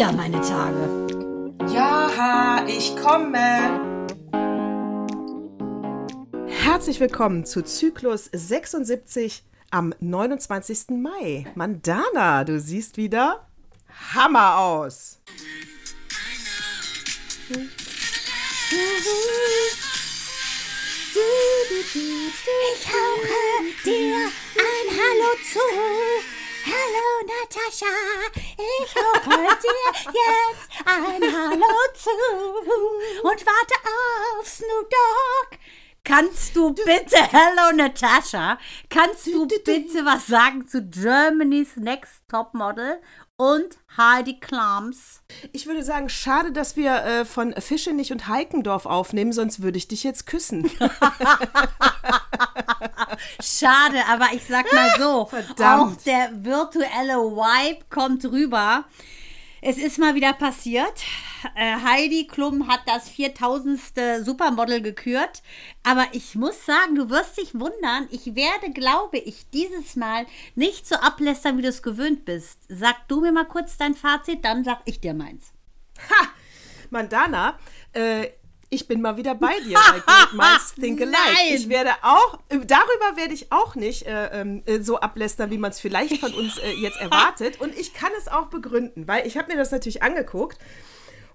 wieder meine Tage. Ja, ich komme. Herzlich willkommen zu Zyklus 76 am 29. Mai. Mandana, du siehst wieder Hammer aus. Ich hauche dir ein Hallo zu. Hallo Natascha, ich hauche dir jetzt ein Hallo zu. Und warte auf Snoop Dogg. Kannst du bitte, hello Natascha, kannst du bitte was sagen zu Germany's Next Top Model und Heidi Klums? Ich würde sagen, schade, dass wir äh, von Fischenich und Heikendorf aufnehmen, sonst würde ich dich jetzt küssen. Schade, aber ich sag mal so, Verdammt. auch der virtuelle Vibe kommt rüber. Es ist mal wieder passiert. Äh, Heidi Klum hat das 4000. Supermodel gekürt. Aber ich muss sagen, du wirst dich wundern. Ich werde, glaube ich, dieses Mal nicht so ablästern, wie du es gewöhnt bist. Sag du mir mal kurz dein Fazit, dann sag ich dir meins. Ha! Mandana, äh, ich bin mal wieder bei dir bei Great Minds Think Alike. Nein! Ich werde auch, darüber werde ich auch nicht äh, ähm, äh, so ablästern, wie man es vielleicht von uns äh, jetzt erwartet. Und ich kann es auch begründen, weil ich habe mir das natürlich angeguckt.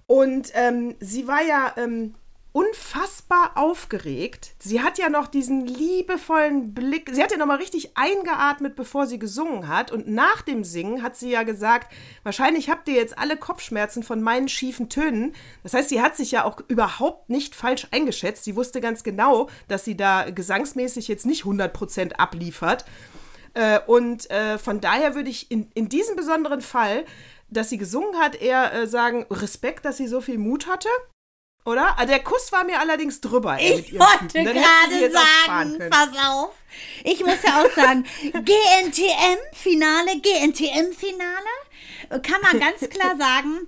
Und ähm, sie war ja ähm, unfassbar aufgeregt. Sie hat ja noch diesen liebevollen Blick. Sie hat ja noch mal richtig eingeatmet, bevor sie gesungen hat. Und nach dem Singen hat sie ja gesagt, wahrscheinlich habt ihr jetzt alle Kopfschmerzen von meinen schiefen Tönen. Das heißt, sie hat sich ja auch überhaupt nicht falsch eingeschätzt. Sie wusste ganz genau, dass sie da gesangsmäßig jetzt nicht 100% abliefert. Äh, und äh, von daher würde ich in, in diesem besonderen Fall, dass sie gesungen hat, eher äh, sagen, Respekt, dass sie so viel Mut hatte. Oder? Ah, Der Kuss war mir allerdings drüber. ey, Ich wollte gerade sagen, pass auf. Ich muss ja auch sagen, GNTM-Finale, GNTM-Finale, kann man ganz klar sagen,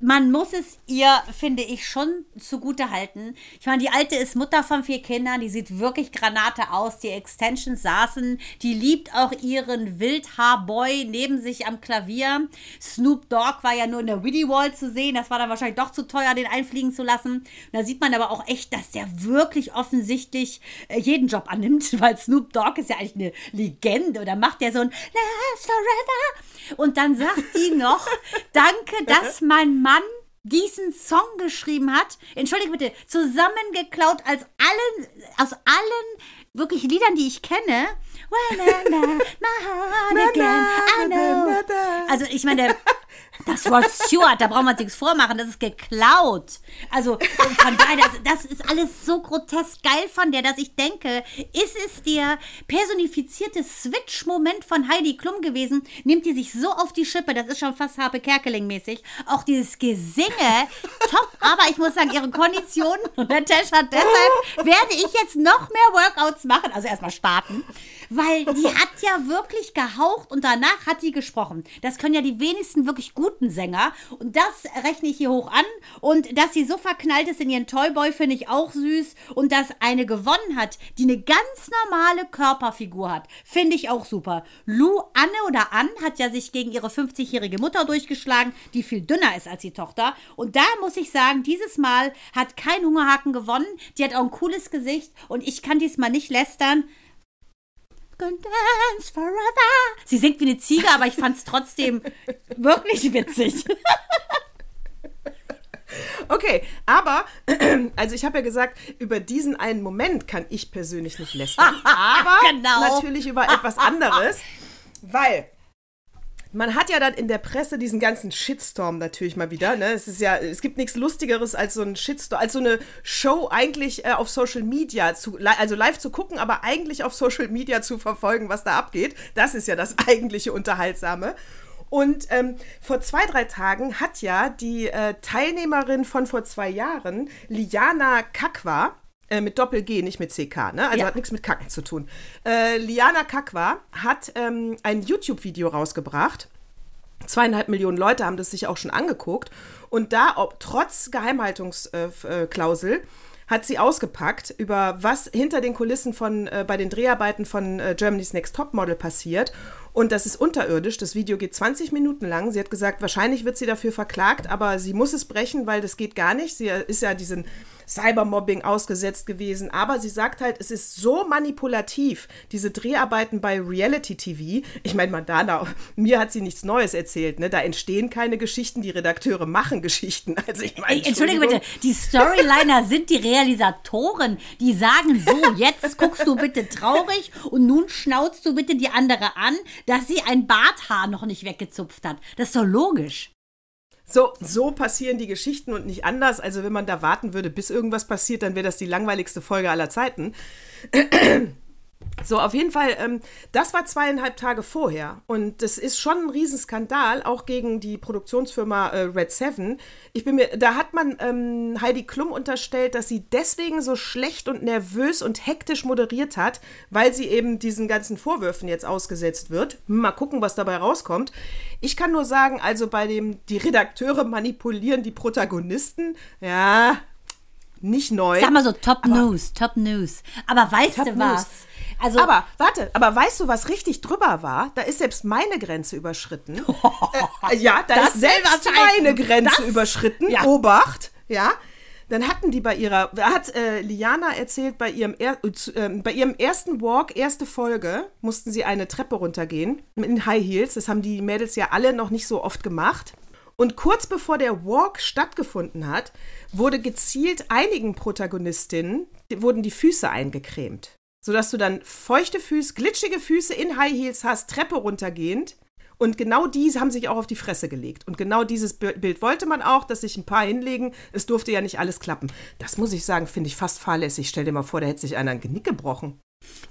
man muss es ihr, finde ich, schon zugute halten. Ich meine, die Alte ist Mutter von vier Kindern, die sieht wirklich Granate aus, die Extensions saßen, die liebt auch ihren Wildhaarboy neben sich am Klavier. Snoop Dogg war ja nur in der Widdy Wall zu sehen, das war dann wahrscheinlich doch zu teuer, den einfliegen zu lassen. Da sieht man aber auch echt, dass der wirklich offensichtlich äh, jeden Job annimmt, weil Snoop Dogg ist ja eigentlich eine Legende. Oder macht der so ein Last Forever? Und dann sagt die noch, danke, dass mein Mann diesen Song geschrieben hat, entschuldige bitte, zusammengeklaut als allen, aus allen wirklich Liedern, die ich kenne. Also ich meine, der- das Rod Stewart, da braucht man sich nichts vormachen, das ist geklaut. Also von daher, das, das ist alles so grotesk geil von der, dass ich denke, ist es der personifizierte Switch-Moment von Heidi Klum gewesen? Nimmt die sich so auf die Schippe, das ist schon fast Harpe Kerkeling-mäßig. Auch dieses Gesinge, top, aber ich muss sagen, ihre Kondition und der Tash hat deshalb, werde ich jetzt noch mehr Workouts machen, also erstmal starten, weil die hat ja wirklich gehaucht und danach hat die gesprochen. Das können ja die wenigsten wirklich guten Sänger. Und das rechne ich hier hoch an. Und dass sie so verknallt ist in ihren Toyboy finde ich auch süß. Und dass eine gewonnen hat, die eine ganz normale Körperfigur hat, finde ich auch super. Lou Anne oder Ann hat ja sich gegen ihre 50-jährige Mutter durchgeschlagen, die viel dünner ist als die Tochter. Und da muss ich sagen, dieses Mal hat kein Hungerhaken gewonnen, die hat auch ein cooles Gesicht. Und ich kann diesmal nicht lästern. Can dance forever. Sie singt wie eine Ziege, aber ich fand es trotzdem wirklich witzig. Okay, aber, also ich habe ja gesagt, über diesen einen Moment kann ich persönlich nicht lästern, aber Genau. natürlich über etwas anderes, weil man hat ja dann in der Presse diesen ganzen Shitstorm natürlich mal wieder. Ne? Es ist ja, es gibt nichts Lustigeres als so ein Shitstorm, als so eine Show eigentlich äh, auf Social Media zu, also live zu gucken, aber eigentlich auf Social Media zu verfolgen, was da abgeht. Das ist ja das eigentliche Unterhaltsame. Und ähm, vor zwei, drei Tagen hat ja die äh, Teilnehmerin von vor zwei Jahren, Liana Kakwa, äh, mit Doppel-G, nicht mit CK, ne? Also Ja. hat nichts mit Kacken zu tun. Äh, Liana Kakwa hat ähm, ein YouTube-Video rausgebracht. Zweieinhalb Millionen Leute haben das sich auch schon angeguckt. Und da, ob trotz Geheimhaltungsklausel, hat sie ausgepackt, über was hinter den Kulissen von, äh, bei den Dreharbeiten von äh, Germany's Next Topmodel passiert. Und das ist unterirdisch. Das Video geht 20 Minuten lang. Sie hat gesagt, wahrscheinlich wird sie dafür verklagt, aber sie muss es brechen, weil das geht gar nicht. Sie ist ja diesen Cybermobbing ausgesetzt gewesen. Aber sie sagt halt, es ist so manipulativ, diese Dreharbeiten bei Reality TV. Ich meine, Madonna, mir hat sie nichts Neues erzählt. Ne? Da entstehen keine Geschichten, die Redakteure machen Geschichten. Also ich meine, Entschuldige bitte, die Storyliner sind die Realisatoren, die sagen so, jetzt guckst du bitte traurig und nun schnauzt du bitte die andere an, dass sie ein Barthaar noch nicht weggezupft hat. Das ist doch logisch. So, so passieren die Geschichten und nicht anders. Also wenn man da warten würde, bis irgendwas passiert, dann wäre das die langweiligste Folge aller Zeiten. So, auf jeden Fall, ähm, das war zweieinhalb Tage vorher. Und das ist schon ein Riesenskandal, auch gegen die Produktionsfirma äh, Red Seven. Ich bin mir, da hat man ähm, Heidi Klum unterstellt, dass sie deswegen so schlecht und nervös und hektisch moderiert hat, weil sie eben diesen ganzen Vorwürfen jetzt ausgesetzt wird. Mal gucken, was dabei rauskommt. Ich kann nur sagen, also bei dem, die Redakteure manipulieren die Protagonisten, ja, nicht neu. Sag mal so, Top News, Top News. Aber weißt Top du was? News. Also, aber warte, aber weißt du, was richtig drüber war? Da ist selbst meine Grenze überschritten. äh, ja, da Das ist selbst meine Grenze Das- überschritten. ja. Obacht, ja. Dann hatten die bei ihrer, hat äh, Liana erzählt, bei ihrem, er, äh, ähm, bei ihrem ersten Walk, erste Folge, mussten sie eine Treppe runtergehen in High Heels. Das haben die Mädels ja alle noch nicht so oft gemacht. Und kurz bevor der Walk stattgefunden hat, wurde gezielt einigen Protagonistinnen, wurden die Füße eingecremt. Sodass du dann feuchte Füße, glitschige Füße in High Heels hast, Treppe runtergehend. Und genau die haben sich auch auf die Fresse gelegt. Und genau dieses Bi- Bild wollte man auch, dass sich ein paar hinlegen. Es durfte ja nicht alles klappen. Das muss ich sagen, finde ich fast fahrlässig. Stell dir mal vor, da hätte sich einer ein Genick gebrochen.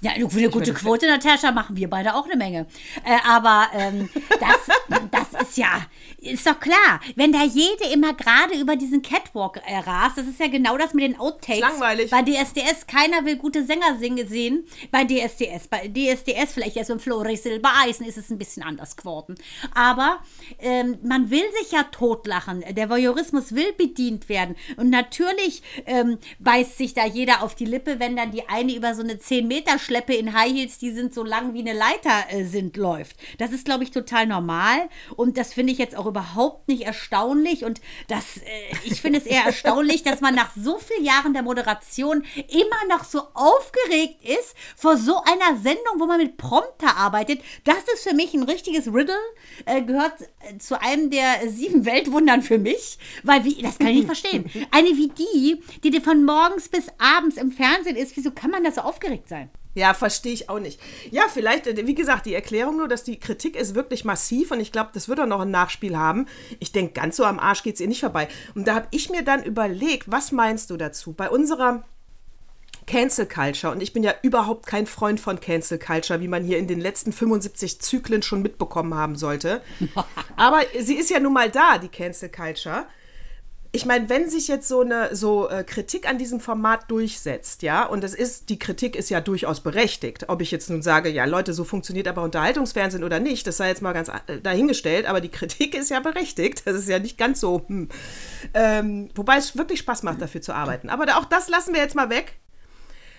Ja, eine gute Quote, Natascha, machen wir beide auch eine Menge. Äh, aber ähm, das, das ist ja, ist doch klar. Wenn da jede immer gerade über diesen Catwalk äh, rast, das ist ja genau das mit den Outtakes. Ist langweilig. Bei DSDS, keiner will gute Sänger singen sehen. Bei DSDS, bei DSDS, vielleicht erst im Floris Silbereisen ist es ein bisschen anders geworden. Aber ähm, man will sich ja totlachen. Der Voyeurismus will bedient werden. Und natürlich ähm, beißt sich da jeder auf die Lippe, wenn dann die eine über so eine 10-Meter-Schleppe in High Heels, die sind so lang wie eine Leiter äh, sind, läuft. Das ist, glaube ich, total normal. Und das finde ich jetzt auch überhaupt nicht erstaunlich. Und das, äh, ich finde es eher erstaunlich, dass man nach so vielen Jahren der Moderation immer noch so aufgeregt ist vor so einer Sendung, wo man mit Prompter arbeitet. Das ist für mich ein richtiges Riddle, äh, gehört äh, zu einem der sieben Weltwundern für mich, weil wie, das kann ich nicht verstehen. Eine wie die, die dir von morgens bis abends im Fernsehen ist, wieso kann man da so aufgeregt sein? Ja, verstehe ich auch nicht. Ja, vielleicht, äh, wie gesagt, die Erklärung nur, dass die Kritik ist wirklich massiv und ich glaube, das wird auch noch ein Nachspiel haben. Ich denke, ganz so am Arsch geht es ihr nicht vorbei. Und da habe ich mir dann überlegt, was meinst du dazu? Bei unserer Cancel Culture, und ich bin ja überhaupt kein Freund von Cancel Culture, wie man hier in den letzten 75 Zyklen schon mitbekommen haben sollte. Aber sie ist ja nun mal da, die Cancel Culture ich meine, wenn sich jetzt so eine so äh, Kritik an diesem Format durchsetzt, ja, und das ist, die Kritik ist ja durchaus berechtigt. Ob ich jetzt nun sage, ja, Leute, so funktioniert aber Unterhaltungsfernsehen oder nicht, das sei jetzt mal ganz äh, dahingestellt, aber die Kritik ist ja berechtigt. Das ist ja nicht ganz so. Hm. Ähm, wobei es wirklich Spaß macht, dafür zu arbeiten. Aber auch das lassen wir jetzt mal weg.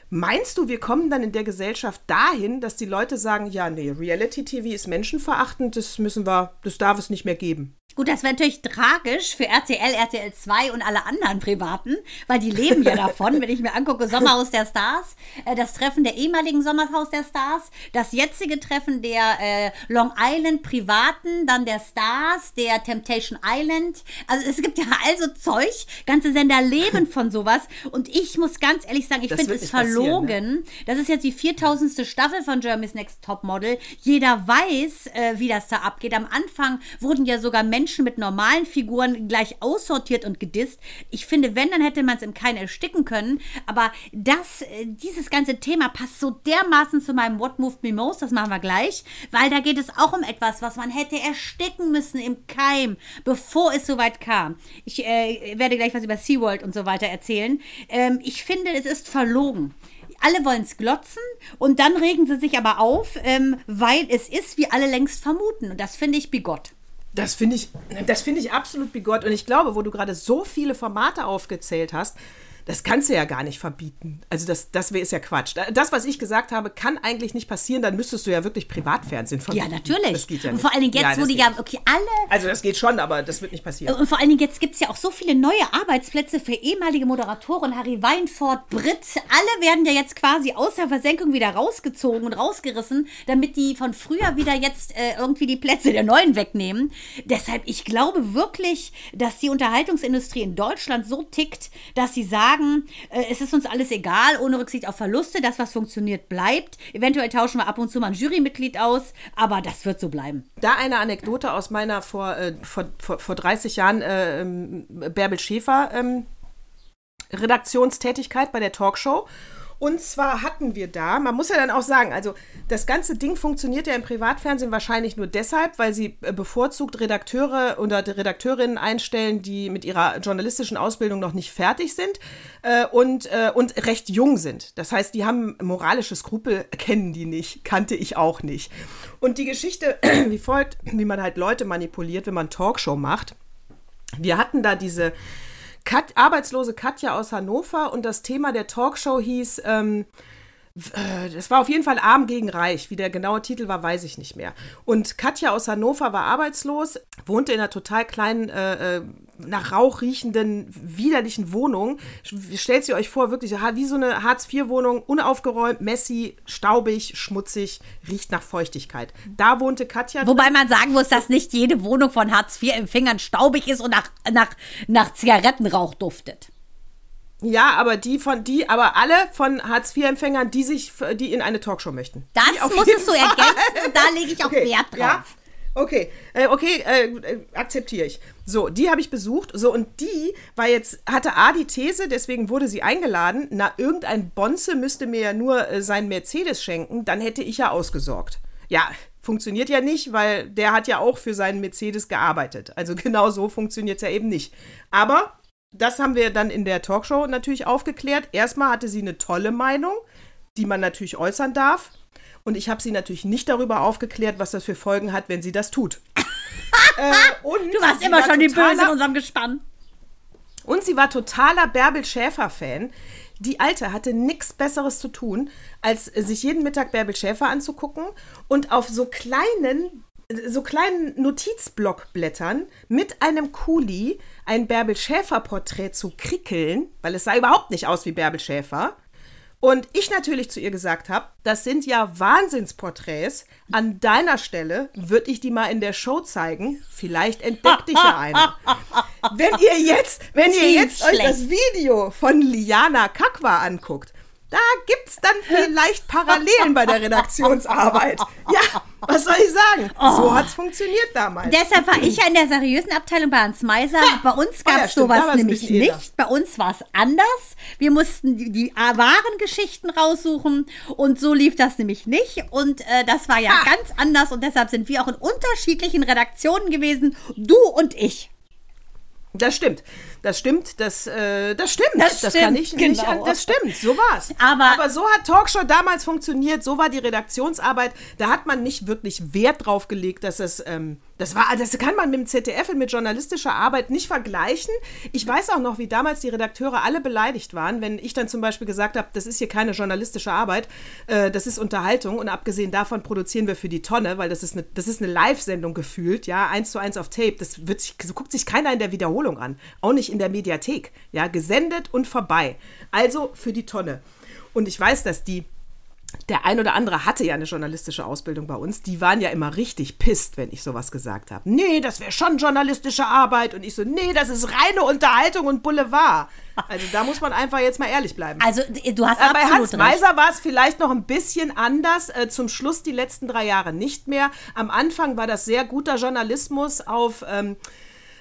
Meinst du, wir kommen dann in der Gesellschaft dahin, dass die Leute sagen, ja, nee, Reality TV ist menschenverachtend, das müssen wir, das darf es nicht mehr geben? Gut, das wäre natürlich tragisch für RTL, RTL 2 und alle anderen Privaten, weil die leben ja davon. Wenn ich mir angucke, Sommerhaus der Stars, äh, das Treffen der ehemaligen Sommerhaus der Stars, das jetzige Treffen der äh, Long Island Privaten, dann der Stars, der Temptation Island. Also es gibt ja also Zeug, ganze Sender leben von sowas. Und ich muss ganz ehrlich sagen, ich finde es passieren, verlogen. Das ist jetzt die 4000. Staffel von Germany's Next Topmodel. Jeder weiß, äh, wie das da abgeht. Am Anfang wurden ja sogar Menschen mit normalen Figuren gleich aussortiert und gedisst. Ich finde, wenn, dann hätte man es im Keim ersticken können. Aber das, äh, dieses ganze Thema passt so dermaßen zu meinem What Moved Me Most, das machen wir gleich, weil da geht es auch um etwas, was man hätte ersticken müssen im Keim, bevor es soweit kam. Ich äh, werde gleich was über SeaWorld und so weiter erzählen. Ähm, ich finde, es ist verlogen. Alle wollen es glotzen und dann regen sie sich aber auf, ähm, weil es ist, wie alle längst vermuten. Und das finde ich bigott. Das finde ich, das ich absolut bigott. Und ich glaube, wo du gerade so viele Formate aufgezählt hast, Das kannst du ja gar nicht verbieten. Also das, das ist ja Quatsch. Das, was ich gesagt habe, kann eigentlich nicht passieren. Dann müsstest du ja wirklich Privatfernsehen verbieten. Ja, natürlich. Das geht ja und vor allen Dingen jetzt, Ja, wo die ja, okay, alle Also das geht schon, aber das wird nicht passieren. Und vor allen Dingen, jetzt gibt es ja auch so viele neue Arbeitsplätze für ehemalige Moderatoren. Harry Weinfurt, Britt, alle werden ja jetzt quasi aus der Versenkung wieder rausgezogen und rausgerissen, damit die von früher wieder jetzt äh, irgendwie die Plätze der Neuen wegnehmen. Deshalb, ich glaube wirklich, dass die Unterhaltungsindustrie in Deutschland so tickt, dass sie sagen, äh, es ist uns alles egal, ohne Rücksicht auf Verluste. Das, was funktioniert, bleibt. Eventuell tauschen wir ab und zu mal ein Jurymitglied aus, aber das wird so bleiben. Da eine Anekdote aus meiner vor, äh, vor, vor, vor 30 Jahren äh, ähm, Bärbel Schäfer ähm, Redaktionstätigkeit bei der Talkshow. Und zwar hatten wir da, man muss ja dann auch sagen, also das ganze Ding funktioniert ja im Privatfernsehen wahrscheinlich nur deshalb, weil sie äh, bevorzugt Redakteure oder Redakteurinnen einstellen, die mit ihrer journalistischen Ausbildung noch nicht fertig sind äh, und, äh, und recht jung sind. Das heißt, die haben moralische Skrupel, kennen die nicht, kannte ich auch nicht. Und die Geschichte wie folgt, wie man halt Leute manipuliert, wenn man Talkshow macht. Wir hatten da diese Kat arbeitslose Katja aus Hannover und das Thema der Talkshow hieß, ähm, äh, das war auf jeden Fall Arm gegen Reich. Wie der genaue Titel war, weiß ich nicht mehr. Und Katja aus Hannover war arbeitslos, wohnte in einer total kleinen, äh, äh, nach Rauch riechenden, widerlichen Wohnung. Stellt sie euch vor, wirklich wie so eine Hartz-IV-Wohnung, unaufgeräumt, messy, staubig, schmutzig, riecht nach Feuchtigkeit. Da wohnte Katja. Wobei man sagen muss, dass nicht jede Wohnung von Hartz-IV-Empfängern staubig ist und nach, nach, nach Zigarettenrauch duftet. Ja, aber die von die, aber alle von Hartz-IV-Empfängern, die sich, die in eine Talkshow möchten. Das musstest du ergänzen da lege ich auch Okay, Wert drauf. Ja? Okay, äh, okay, äh, akzeptiere ich. So, die habe ich besucht. So, und die war jetzt, hatte A die These, deswegen wurde sie eingeladen. Na, irgendein Bonze müsste mir ja nur äh, seinen Mercedes schenken, dann hätte ich ja ausgesorgt. Ja, funktioniert ja nicht, weil der hat ja auch für seinen Mercedes gearbeitet. Also genau so funktioniert es ja eben nicht. Aber das haben wir dann in der Talkshow natürlich aufgeklärt. Erstmal hatte sie eine tolle Meinung, die man natürlich äußern darf. Und ich habe sie natürlich nicht darüber aufgeklärt, was das für Folgen hat, wenn sie das tut. äh, und Du warst immer war schon die Böse in unserem Gespann. und sie war totaler Bärbel Schäfer-Fan. Die Alte hatte nichts Besseres zu tun, als sich jeden Mittag Bärbel Schäfer anzugucken und auf so kleinen, so kleinen Notizblockblättern mit einem Kuli ein Bärbel Schäfer-Porträt zu krickeln, weil es sah überhaupt nicht aus wie Bärbel Schäfer. Und ich natürlich zu ihr gesagt habe, das sind ja Wahnsinnsporträts. An deiner Stelle würde ich die mal in der Show zeigen. Vielleicht entdeckt dich ja einer. Wenn ihr jetzt, wenn ihr jetzt euch das Video von Liana Kakwa anguckt, da gibt's dann vielleicht Parallelen bei der Redaktionsarbeit. Ja, was soll ich sagen? Oh. So hat's funktioniert damals. Deshalb war ich ja in der seriösen Abteilung bei Hans Meiser. Bei uns Oh ja, gab es stimmt, da sowas nämlich nicht. Bei uns war es anders. Wir mussten die, die wahren Geschichten raussuchen und so lief das nämlich nicht. Und äh, das war ja Ha. ganz anders und deshalb sind wir auch in unterschiedlichen Redaktionen gewesen, du und ich. Das stimmt. Das stimmt. Das, äh, das stimmt. Das kann stimmt, ich nicht. genau. an- Das stimmt. So war's. Aber- Aber so hat Talkshow damals funktioniert. So war die Redaktionsarbeit. Da hat man nicht wirklich Wert drauf gelegt, dass es. Ähm, das war, das kann man mit dem ZDF und mit journalistischer Arbeit nicht vergleichen. Ich weiß auch noch, wie damals die Redakteure alle beleidigt waren, wenn ich dann zum Beispiel gesagt habe, das ist hier keine journalistische Arbeit, äh, das ist Unterhaltung und abgesehen davon produzieren wir für die Tonne, weil das ist eine, das ist eine Live-Sendung gefühlt, ja, eins zu eins auf Tape. Das wird sich, so guckt sich keiner in der Wiederholung an, auch nicht in der Mediathek, ja, gesendet und vorbei. Also für die Tonne. Und ich weiß, dass die der ein oder andere hatte ja eine journalistische Ausbildung bei uns. Die waren ja immer richtig pisst, wenn ich sowas gesagt habe. Nee, das wäre schon journalistische Arbeit. Und ich so, nee, das ist reine Unterhaltung und Boulevard. Also da muss man einfach jetzt mal ehrlich bleiben. Also du hast Äh, bei Hans. Meiser war es vielleicht noch ein bisschen anders. Äh, zum Schluss die letzten drei Jahre nicht mehr. Am Anfang war das sehr guter Journalismus auf. Ähm,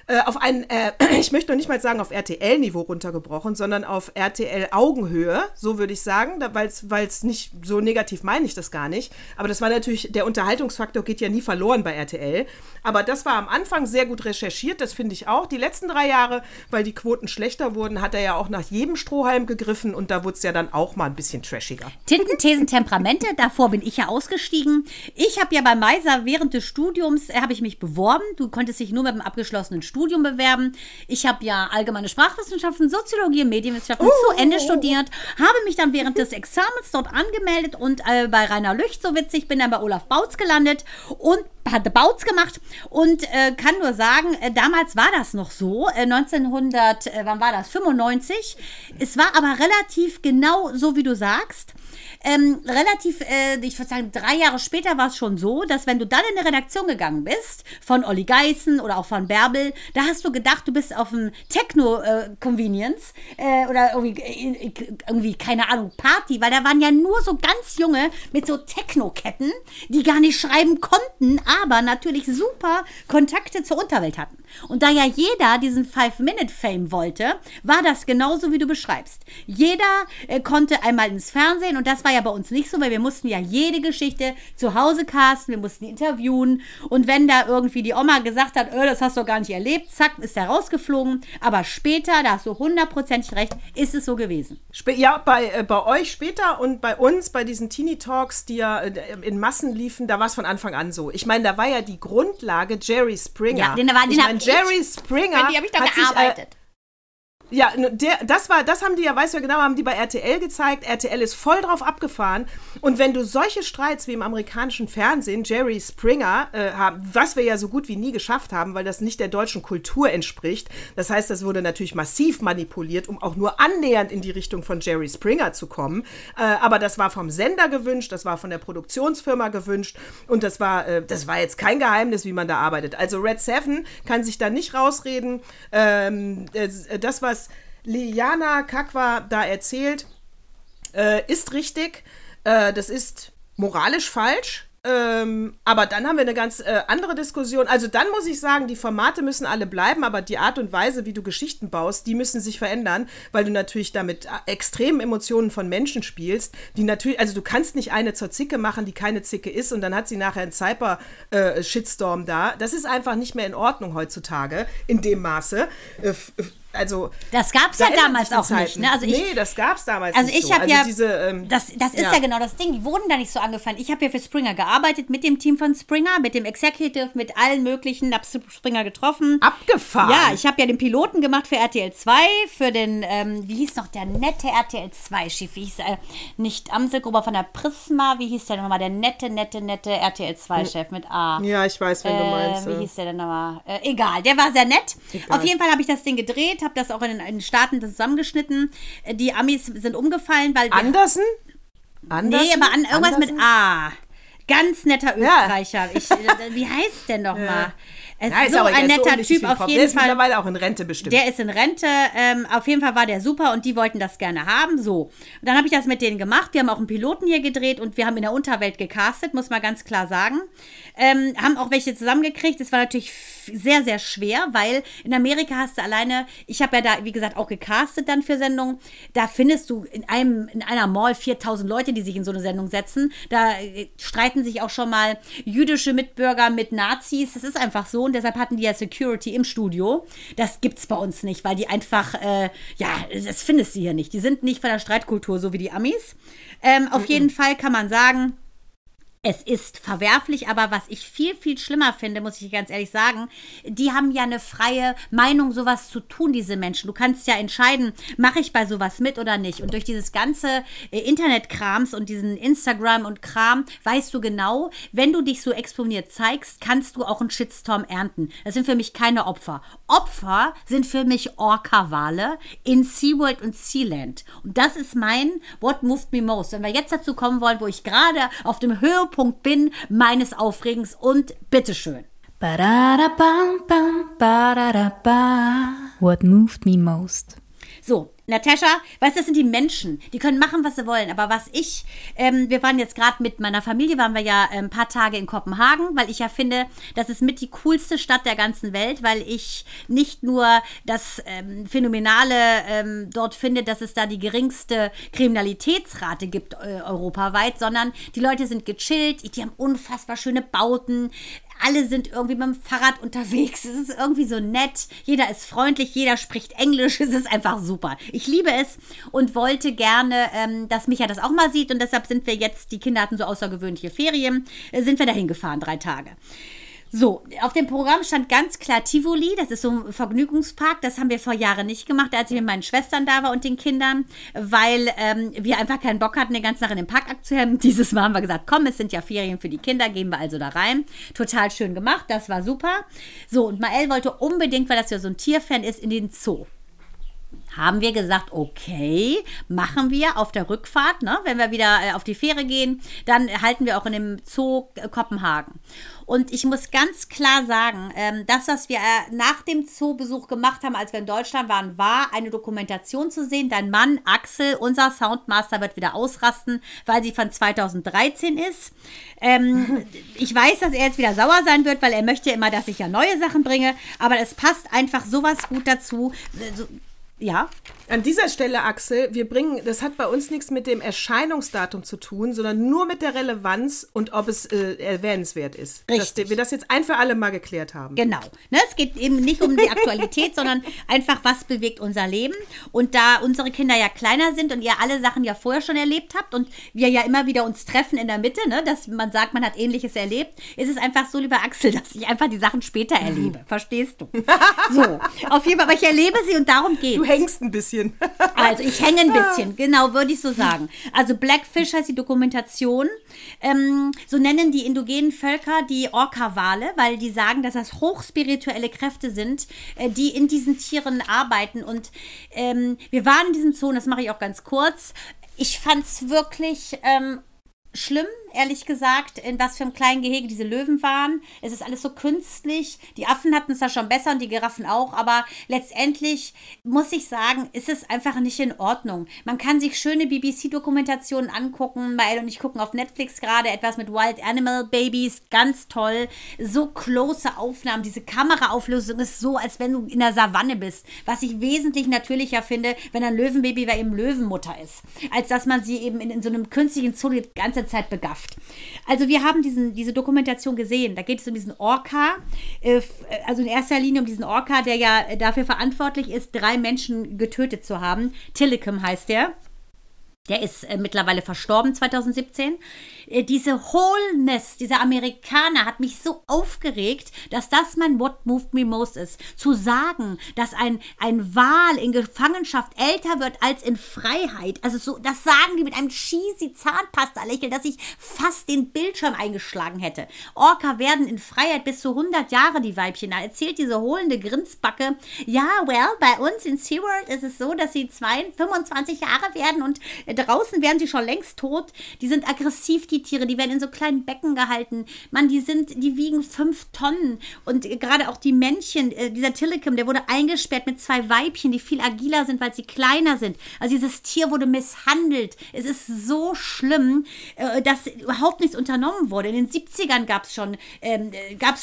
äh, auf ein, äh, ich möchte noch nicht mal sagen auf RTL-Niveau runtergebrochen, sondern auf RTL-Augenhöhe, so würde ich sagen, weil es nicht, so negativ meine ich das gar nicht. Aber das war natürlich, der Unterhaltungsfaktor geht ja nie verloren bei RTL. Aber das war am Anfang sehr gut recherchiert, das finde ich auch. Die letzten drei Jahre, weil die Quoten schlechter wurden, hat er ja auch nach jedem Strohhalm gegriffen und da wurde es ja dann auch mal ein bisschen trashiger. Tinten, Thesen, Temperamente. Davor bin ich ja ausgestiegen. Ich habe ja bei Meiser während des Studiums äh, habe ich mich beworben. Du konntest dich nur mit einem abgeschlossenen Studium Studium bewerben. Ich habe ja allgemeine Sprachwissenschaften, Soziologie und Medienwissenschaften zu Ende studiert, habe mich dann während des Examens dort angemeldet und äh, bei Rainer Lücht, so witzig, bin dann bei Olaf Bautz gelandet und hatte Bautz gemacht und äh, kann nur sagen, äh, damals war das noch so, äh, 1900, äh, wann war das, 95. Es war aber relativ genau so, wie du sagst. Ähm, relativ, äh, ich würde sagen, drei Jahre später war es schon so, dass wenn du dann in eine Redaktion gegangen bist, von Olli Geißen oder auch von Bärbel, da hast du gedacht, du bist auf einem Techno-Convenience äh, oder irgendwie, äh, irgendwie, keine Ahnung, Party, weil da waren ja nur so ganz junge mit so Techno-Ketten, die gar nicht schreiben konnten, aber natürlich super Kontakte zur Unterwelt hatten. Und da ja jeder diesen Five-Minute-Fame wollte, war das genauso, wie du beschreibst. Jeder äh, konnte einmal ins Fernsehen und das war ja bei uns nicht so, weil wir mussten ja jede Geschichte zu Hause casten, wir mussten interviewen und wenn da irgendwie die Oma gesagt hat, öh, das hast du gar nicht erlebt, zack, ist er rausgeflogen. Aber später, da hast du hundertprozentig recht, ist es so gewesen. Ja, bei, äh, bei euch später und bei uns, bei diesen Teenie Talks, die ja äh, in Massen liefen, da war es von Anfang an so. Ich meine, da war ja die Grundlage Jerry Springer. Ja, den war- den ich ich- Jerry Springer. Die habe ich da hat sich, äh, gearbeitet. Ja, der, das war, das haben die ja, weißt du ja genau, haben die bei RTL gezeigt. RTL ist voll drauf abgefahren. Und wenn du solche Streits wie im amerikanischen Fernsehen, Jerry Springer, äh, was wir ja so gut wie nie geschafft haben, weil das nicht der deutschen Kultur entspricht. Das heißt, das wurde natürlich massiv manipuliert, um auch nur annähernd in die Richtung von Jerry Springer zu kommen. Äh, aber das war vom Sender gewünscht, das war von der Produktionsfirma gewünscht und das war, äh, das war jetzt kein Geheimnis, wie man da arbeitet. Also Red Seven kann sich da nicht rausreden. Ähm, das, das, was Liana Kakwa da erzählt, äh, ist richtig. Äh, das ist moralisch falsch. Ähm, aber dann haben wir eine ganz äh, andere Diskussion. Also dann muss ich sagen, die Formate müssen alle bleiben, aber die Art und Weise, wie du Geschichten baust, die müssen sich verändern, weil du natürlich damit äh, extremen Emotionen von Menschen spielst, die natürlich, also du kannst nicht eine zur Zicke machen, die keine Zicke ist und dann hat sie nachher einen Cyber-Shitstorm da. Das ist einfach nicht mehr in Ordnung heutzutage in dem Maße. Äh, also Das gab es da ja damals auch nicht. Zeiten. Ne? Also ich, nee, das gab es damals Also nicht ich so. habe also ja, diese, ähm, das, das ist ja. ja. genau das Ding, die wurden da nicht so angefangen. Ich habe ja für Springer gearbeitet, mit dem Team von Springer, mit dem Executive, mit allen möglichen, hab Springer getroffen. abgefahren. Ja, ich habe ja den Piloten gemacht für RTL 2, für den, ähm, wie hieß noch der nette RTL 2-Chef, wie hieß äh, nicht Amselgruber von der Prisma, wie hieß der nochmal, der nette, nette, nette RTL 2-Chef mit A. Ja, ich weiß, wenn du meinst. Äh, wie hieß der denn nochmal? Äh, egal, der war sehr nett. Auf jeden Fall habe ich das Ding gedreht, habe das auch in, den Staaten zusammengeschnitten. Äh, Die Amis sind umgefallen, weil. Andersen? Andersen? nee, aber an, irgendwas Andersen? mit A. Ganz netter Österreicher. Ich, äh, wie heißt der nochmal? Es Ja, ist ist so aber ein so netter unwichtig Typ auf jeden Der ist Fall. mittlerweile auch in Rente bestimmt. Der ist in Rente. Ähm, auf jeden Fall war der super und die wollten das gerne haben. So. Und dann habe ich das mit denen gemacht. Wir haben auch einen Piloten hier gedreht und wir haben in der Unterwelt gecastet, muss man ganz klar sagen. Ähm, haben auch welche zusammengekriegt. Es war natürlich sehr, sehr schwer, weil in Amerika hast du alleine, ich habe ja da, wie gesagt, auch gecastet dann für Sendungen. Da findest du in, einem, in einer Mall 4000 Leute, die sich in so eine Sendung setzen. Da äh, streiten sich auch schon mal jüdische Mitbürger mit Nazis. Das ist einfach so und deshalb hatten die ja Security im Studio. Das gibt's bei uns nicht, weil die einfach, äh, ja, das findest du hier nicht. Die sind nicht von der Streitkultur so wie die Amis. Ähm, auf jeden Fall kann man sagen, es ist verwerflich, aber was ich viel, viel schlimmer finde, muss ich ganz ehrlich sagen, die haben ja eine freie Meinung, sowas zu tun, diese Menschen. Du kannst ja entscheiden, mache ich bei sowas mit oder nicht. Und durch dieses ganze äh, Internetkrams und diesen Instagram und Kram weißt du genau, wenn du dich so exponiert zeigst, kannst du auch einen Shitstorm ernten. Das sind für mich keine Opfer. Opfer sind für mich Orca-Wale in SeaWorld und Sealand. Und das ist mein What Moved Me Most. Wenn wir jetzt dazu kommen wollen, wo ich gerade auf dem Höhepunkt bin meines Aufregens und bitteschön. What moved me most? So, Natascha, weißt du, das sind die Menschen, die können machen, was sie wollen. Aber was ich, ähm, wir waren jetzt gerade mit meiner Familie, waren wir ja ein paar Tage in Kopenhagen, weil ich ja finde, das ist mit die coolste Stadt der ganzen Welt, weil ich nicht nur das ähm, Phänomenale ähm, dort finde, dass es da die geringste Kriminalitätsrate gibt äh, europaweit, sondern die Leute sind gechillt, die haben unfassbar schöne Bauten, alle sind irgendwie mit dem Fahrrad unterwegs. Es ist irgendwie so nett. Jeder ist freundlich, jeder spricht Englisch. Es ist einfach super. Ich liebe es und wollte gerne, ähm, dass Micha das auch mal sieht. Und deshalb sind wir jetzt, die Kinder hatten so außergewöhnliche Ferien, äh, sind wir dahin gefahren, drei Tage. So, auf dem Programm stand ganz klar Tivoli, das ist so ein Vergnügungspark. Das haben wir vor Jahren nicht gemacht, als ich mit meinen Schwestern da war und den Kindern, weil ähm, wir einfach keinen Bock hatten, den ganzen Tag in den Park abzuhängen. Dieses Mal haben wir gesagt, komm, es sind ja Ferien für die Kinder, gehen wir also da rein. Total schön gemacht, das war super. So, und Mael wollte unbedingt, weil das ja so ein Tierfan ist, in den Zoo haben wir gesagt, okay, machen wir auf der Rückfahrt, ne? wenn wir wieder äh, auf die Fähre gehen, dann halten wir auch in dem Zoo äh, Kopenhagen. Und ich muss ganz klar sagen, ähm, das, was wir äh, nach dem Zoobesuch gemacht haben, als wir in Deutschland waren, war eine Dokumentation zu sehen. Dein Mann Axel, unser Soundmaster, wird wieder ausrasten, weil sie von 2013 ist. Ähm, ich weiß, dass er jetzt wieder sauer sein wird, weil er möchte immer, dass ich ja neue Sachen bringe, aber es passt einfach sowas gut dazu. Ja. An dieser Stelle, Axel, wir bringen, das hat bei uns nichts mit dem Erscheinungsdatum zu tun, sondern nur mit der Relevanz und ob es äh, erwähnenswert ist. Richtig. Dass wir das jetzt ein für alle mal geklärt haben. Genau. Ne, es geht eben nicht um die Aktualität, sondern einfach, was bewegt unser Leben. Und da unsere Kinder ja kleiner sind und ihr alle Sachen ja vorher schon erlebt habt und wir ja immer wieder uns treffen in der Mitte, ne, dass man sagt, man hat Ähnliches erlebt, ist es einfach so, lieber Axel, dass ich einfach die Sachen später erlebe. Verstehst du? So. Auf jeden Fall, aber ich erlebe sie und darum geht Du hängst ein bisschen. Also ich hänge ein bisschen, genau, würde ich so sagen. Also Blackfish heißt die Dokumentation. Ähm, so nennen die indogenen Völker die Orca-Wale, weil die sagen, dass das hochspirituelle Kräfte sind, äh, die in diesen Tieren arbeiten. Und ähm, wir waren in diesem Zoo, und das mache ich auch ganz kurz. Ich fand es wirklich ähm, schlimm, ehrlich gesagt, in was für einem kleinen Gehege diese Löwen waren. Es ist alles so künstlich. Die Affen hatten es da schon besser und die Giraffen auch, aber letztendlich muss ich sagen, ist es einfach nicht in Ordnung. Man kann sich schöne BBC-Dokumentationen angucken. Mael und ich gucken auf Netflix gerade etwas mit Wild Animal Babies, ganz toll. So close Aufnahmen, diese Kameraauflösung ist so, als wenn du in der Savanne bist. Was ich wesentlich natürlicher finde, wenn ein Löwenbaby bei eben Löwenmutter ist, als dass man sie eben in, in so einem künstlichen Zoo die ganze Zeit begafft. Also wir haben diesen, diese Dokumentation gesehen. Da geht es um diesen Orca, äh, also in erster Linie um diesen Orca, der ja dafür verantwortlich ist, drei Menschen getötet zu haben. Tillicum heißt der. Der ist äh, mittlerweile verstorben 2017. Äh, diese Wholeness, dieser Amerikaner hat mich so aufgeregt, dass das mein What Moved Me Most ist. Zu sagen, dass ein, ein Wal in Gefangenschaft älter wird als in Freiheit. Also so, das sagen die mit einem cheesy Zahnpasta-Lächeln, dass ich fast den Bildschirm eingeschlagen hätte. Orca werden in Freiheit bis zu 100 Jahre, die Weibchen. Da erzählt diese hohlende Grinsbacke, ja, well, bei uns in SeaWorld ist es so, dass sie zwei, 25 Jahre werden und draußen wären sie schon längst tot. Die sind aggressiv, die Tiere, die werden in so kleinen Becken gehalten. Mann, die sind, die wiegen fünf Tonnen. Und gerade auch die Männchen, äh, dieser Tillicum, der wurde eingesperrt mit zwei Weibchen, die viel agiler sind, weil sie kleiner sind. Also dieses Tier wurde misshandelt. Es ist so schlimm, äh, dass überhaupt nichts unternommen wurde. In den 70ern gab es schon, ähm,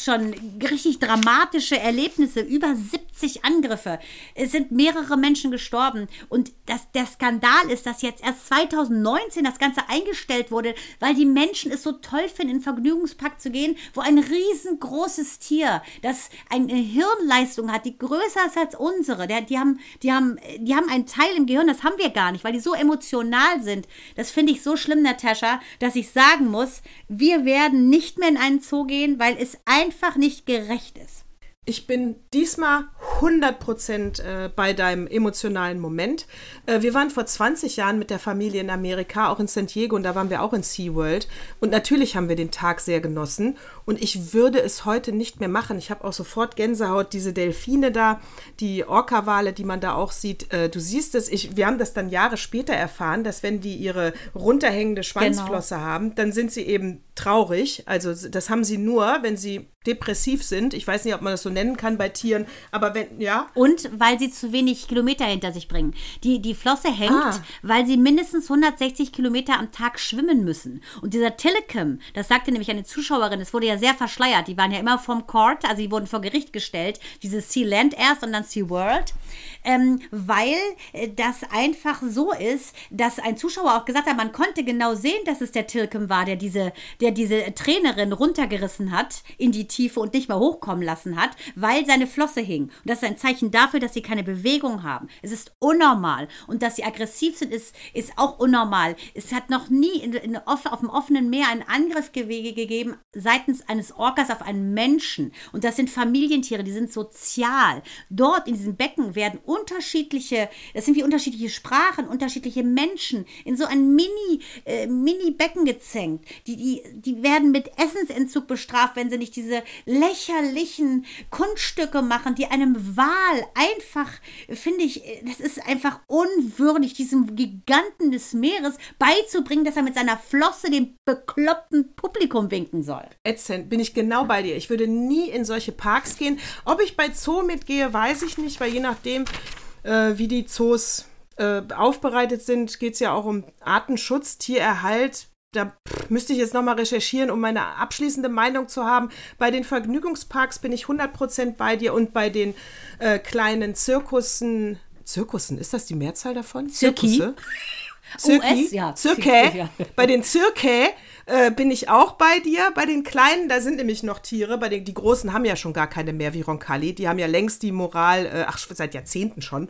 schon richtig dramatische Erlebnisse, über 70 Angriffe. Es sind mehrere Menschen gestorben. Und das, der Skandal ist, dass jetzt erst 2019 das Ganze eingestellt wurde, weil die Menschen es so toll finden, in den Vergnügungspark zu gehen, wo ein riesengroßes Tier, das eine Hirnleistung hat, die größer ist als unsere. Der, die, haben, die, haben, die haben einen Teil im Gehirn, das haben wir gar nicht, weil die so emotional sind. Das finde ich so schlimm, Natascha, dass ich sagen muss, wir werden nicht mehr in einen Zoo gehen, weil es einfach nicht gerecht ist. Ich bin diesmal 100% äh, bei deinem emotionalen Moment. Äh, wir waren vor 20 Jahren mit der Familie in Amerika, auch in San Diego, und da waren wir auch in SeaWorld. Und natürlich haben wir den Tag sehr genossen. Und ich würde es heute nicht mehr machen. Ich habe auch sofort Gänsehaut, diese Delfine da, die Orca-Wale, die man da auch sieht. Äh, du siehst es, ich, wir haben das dann Jahre später erfahren, dass wenn die ihre runterhängende Schwanzflosse genau. haben, dann sind sie eben traurig. Also das haben sie nur, wenn sie depressiv sind. Ich weiß nicht, ob man das so nennen kann bei Tieren, aber wenn, ja. Und weil sie zu wenig Kilometer hinter sich bringen. Die, die Flosse hängt, ah. weil sie mindestens 160 Kilometer am Tag schwimmen müssen. Und dieser Telecom, das sagte nämlich eine Zuschauerin, es wurde ja sehr verschleiert. Die waren ja immer vom Court, also die wurden vor Gericht gestellt. Dieses Sea Land erst und dann Sea World. Ähm, weil äh, das einfach so ist, dass ein Zuschauer auch gesagt hat, man konnte genau sehen, dass es der Tilcom war, der diese, der der diese Trainerin runtergerissen hat in die Tiefe und nicht mehr hochkommen lassen hat, weil seine Flosse hing. Und das ist ein Zeichen dafür, dass sie keine Bewegung haben. Es ist unnormal. Und dass sie aggressiv sind, ist, ist auch unnormal. Es hat noch nie in, in, auf dem offenen Meer einen Angriff gegeben seitens eines Orcas auf einen Menschen. Und das sind Familientiere, die sind sozial. Dort in diesem Becken werden unterschiedliche, das sind wie unterschiedliche Sprachen, unterschiedliche Menschen in so ein Mini, äh, Mini-Becken gezänkt. Die, die, die werden mit Essensentzug bestraft, wenn sie nicht diese lächerlichen Kunststücke machen, die einem Wal einfach, finde ich, das ist einfach unwürdig, diesem Giganten des Meeres beizubringen, dass er mit seiner Flosse dem bekloppten Publikum winken soll. Ätzend, bin ich genau bei dir. Ich würde nie in solche Parks gehen. Ob ich bei Zoo mitgehe, weiß ich nicht, weil je nachdem, äh, wie die Zoos äh, aufbereitet sind, geht es ja auch um Artenschutz, Tiererhalt. Da müsste ich jetzt nochmal recherchieren, um meine abschließende Meinung zu haben. Bei den Vergnügungsparks bin ich 100% bei dir und bei den äh, kleinen Zirkussen. Zirkussen, ist das die Mehrzahl davon? Zirki? Zirkusse? Zirki? US, ja. Zirke. Ja. Bei den Zirke äh, bin ich auch bei dir. Bei den Kleinen, da sind nämlich noch Tiere. Bei den die Großen haben ja schon gar keine mehr wie Roncalli. Die haben ja längst die Moral, äh, ach, seit Jahrzehnten schon.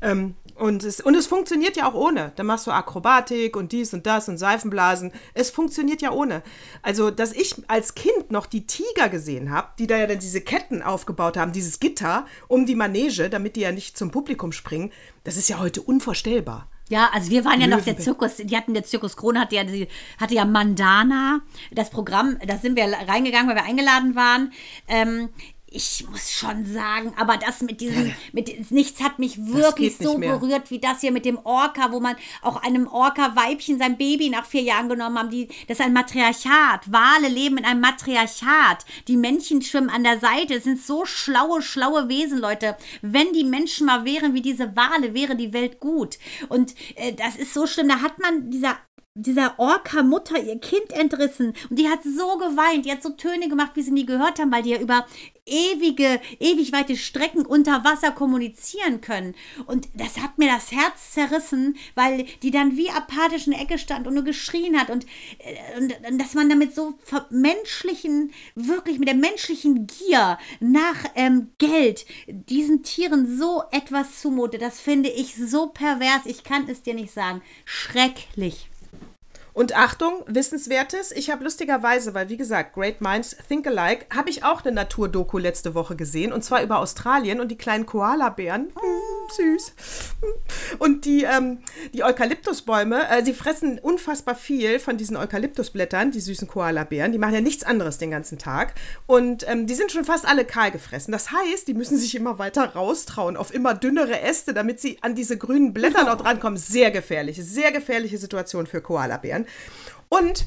Ähm, und, es, und es funktioniert ja auch ohne. Da machst du Akrobatik und dies und das und Seifenblasen. Es funktioniert ja ohne. Also, dass ich als Kind noch die Tiger gesehen habe, die da ja dann diese Ketten aufgebaut haben, dieses Gitter um die Manege, damit die ja nicht zum Publikum springen, das ist ja heute unvorstellbar. Ja, also wir waren ja noch der. Zirkus, die hatten der Zirkus Krone hatte ja, die, hatte ja Mandana, das Programm, da sind wir reingegangen, weil wir eingeladen waren. Ähm, ich muss schon sagen, aber das mit diesem, mit nichts hat mich wirklich so berührt wie das hier mit dem Orca, wo man auch einem Orca-Weibchen sein Baby nach vier Jahren genommen haben. Die, das ist ein Matriarchat. Wale leben in einem Matriarchat. Die Männchen schwimmen an der Seite. Es sind so schlaue, schlaue Wesen, Leute. Wenn die Menschen mal wären wie diese Wale, wäre die Welt gut. Und äh, das ist so schlimm. Da hat man dieser dieser Orca-Mutter ihr Kind entrissen und die hat so geweint, die hat so Töne gemacht, wie sie nie gehört haben, weil die ja über ewige, ewig weite Strecken unter Wasser kommunizieren können. Und das hat mir das Herz zerrissen, weil die dann wie apathisch in der Ecke stand und nur geschrien hat und, äh, und, und dass man damit so menschlichen, wirklich mit der menschlichen Gier nach ähm, Geld diesen Tieren so etwas zumutet, das finde ich so pervers, ich kann es dir nicht sagen. Schrecklich. Und Achtung, Wissenswertes. Ich habe lustigerweise, weil wie gesagt, Great Minds Think Alike, habe ich auch eine Naturdoku letzte Woche gesehen. Und zwar über Australien und die kleinen Koalabären. Hm, süß. Und die, ähm, die Eukalyptusbäume, äh, sie fressen unfassbar viel von diesen Eukalyptusblättern, die süßen Koalabären. Die machen ja nichts anderes den ganzen Tag. Und ähm, die sind schon fast alle kahl gefressen. Das heißt, die müssen sich immer weiter raustrauen auf immer dünnere Äste, damit sie an diese grünen Blätter noch drankommen. Sehr gefährlich. Sehr gefährliche Situation für Koalabären. Und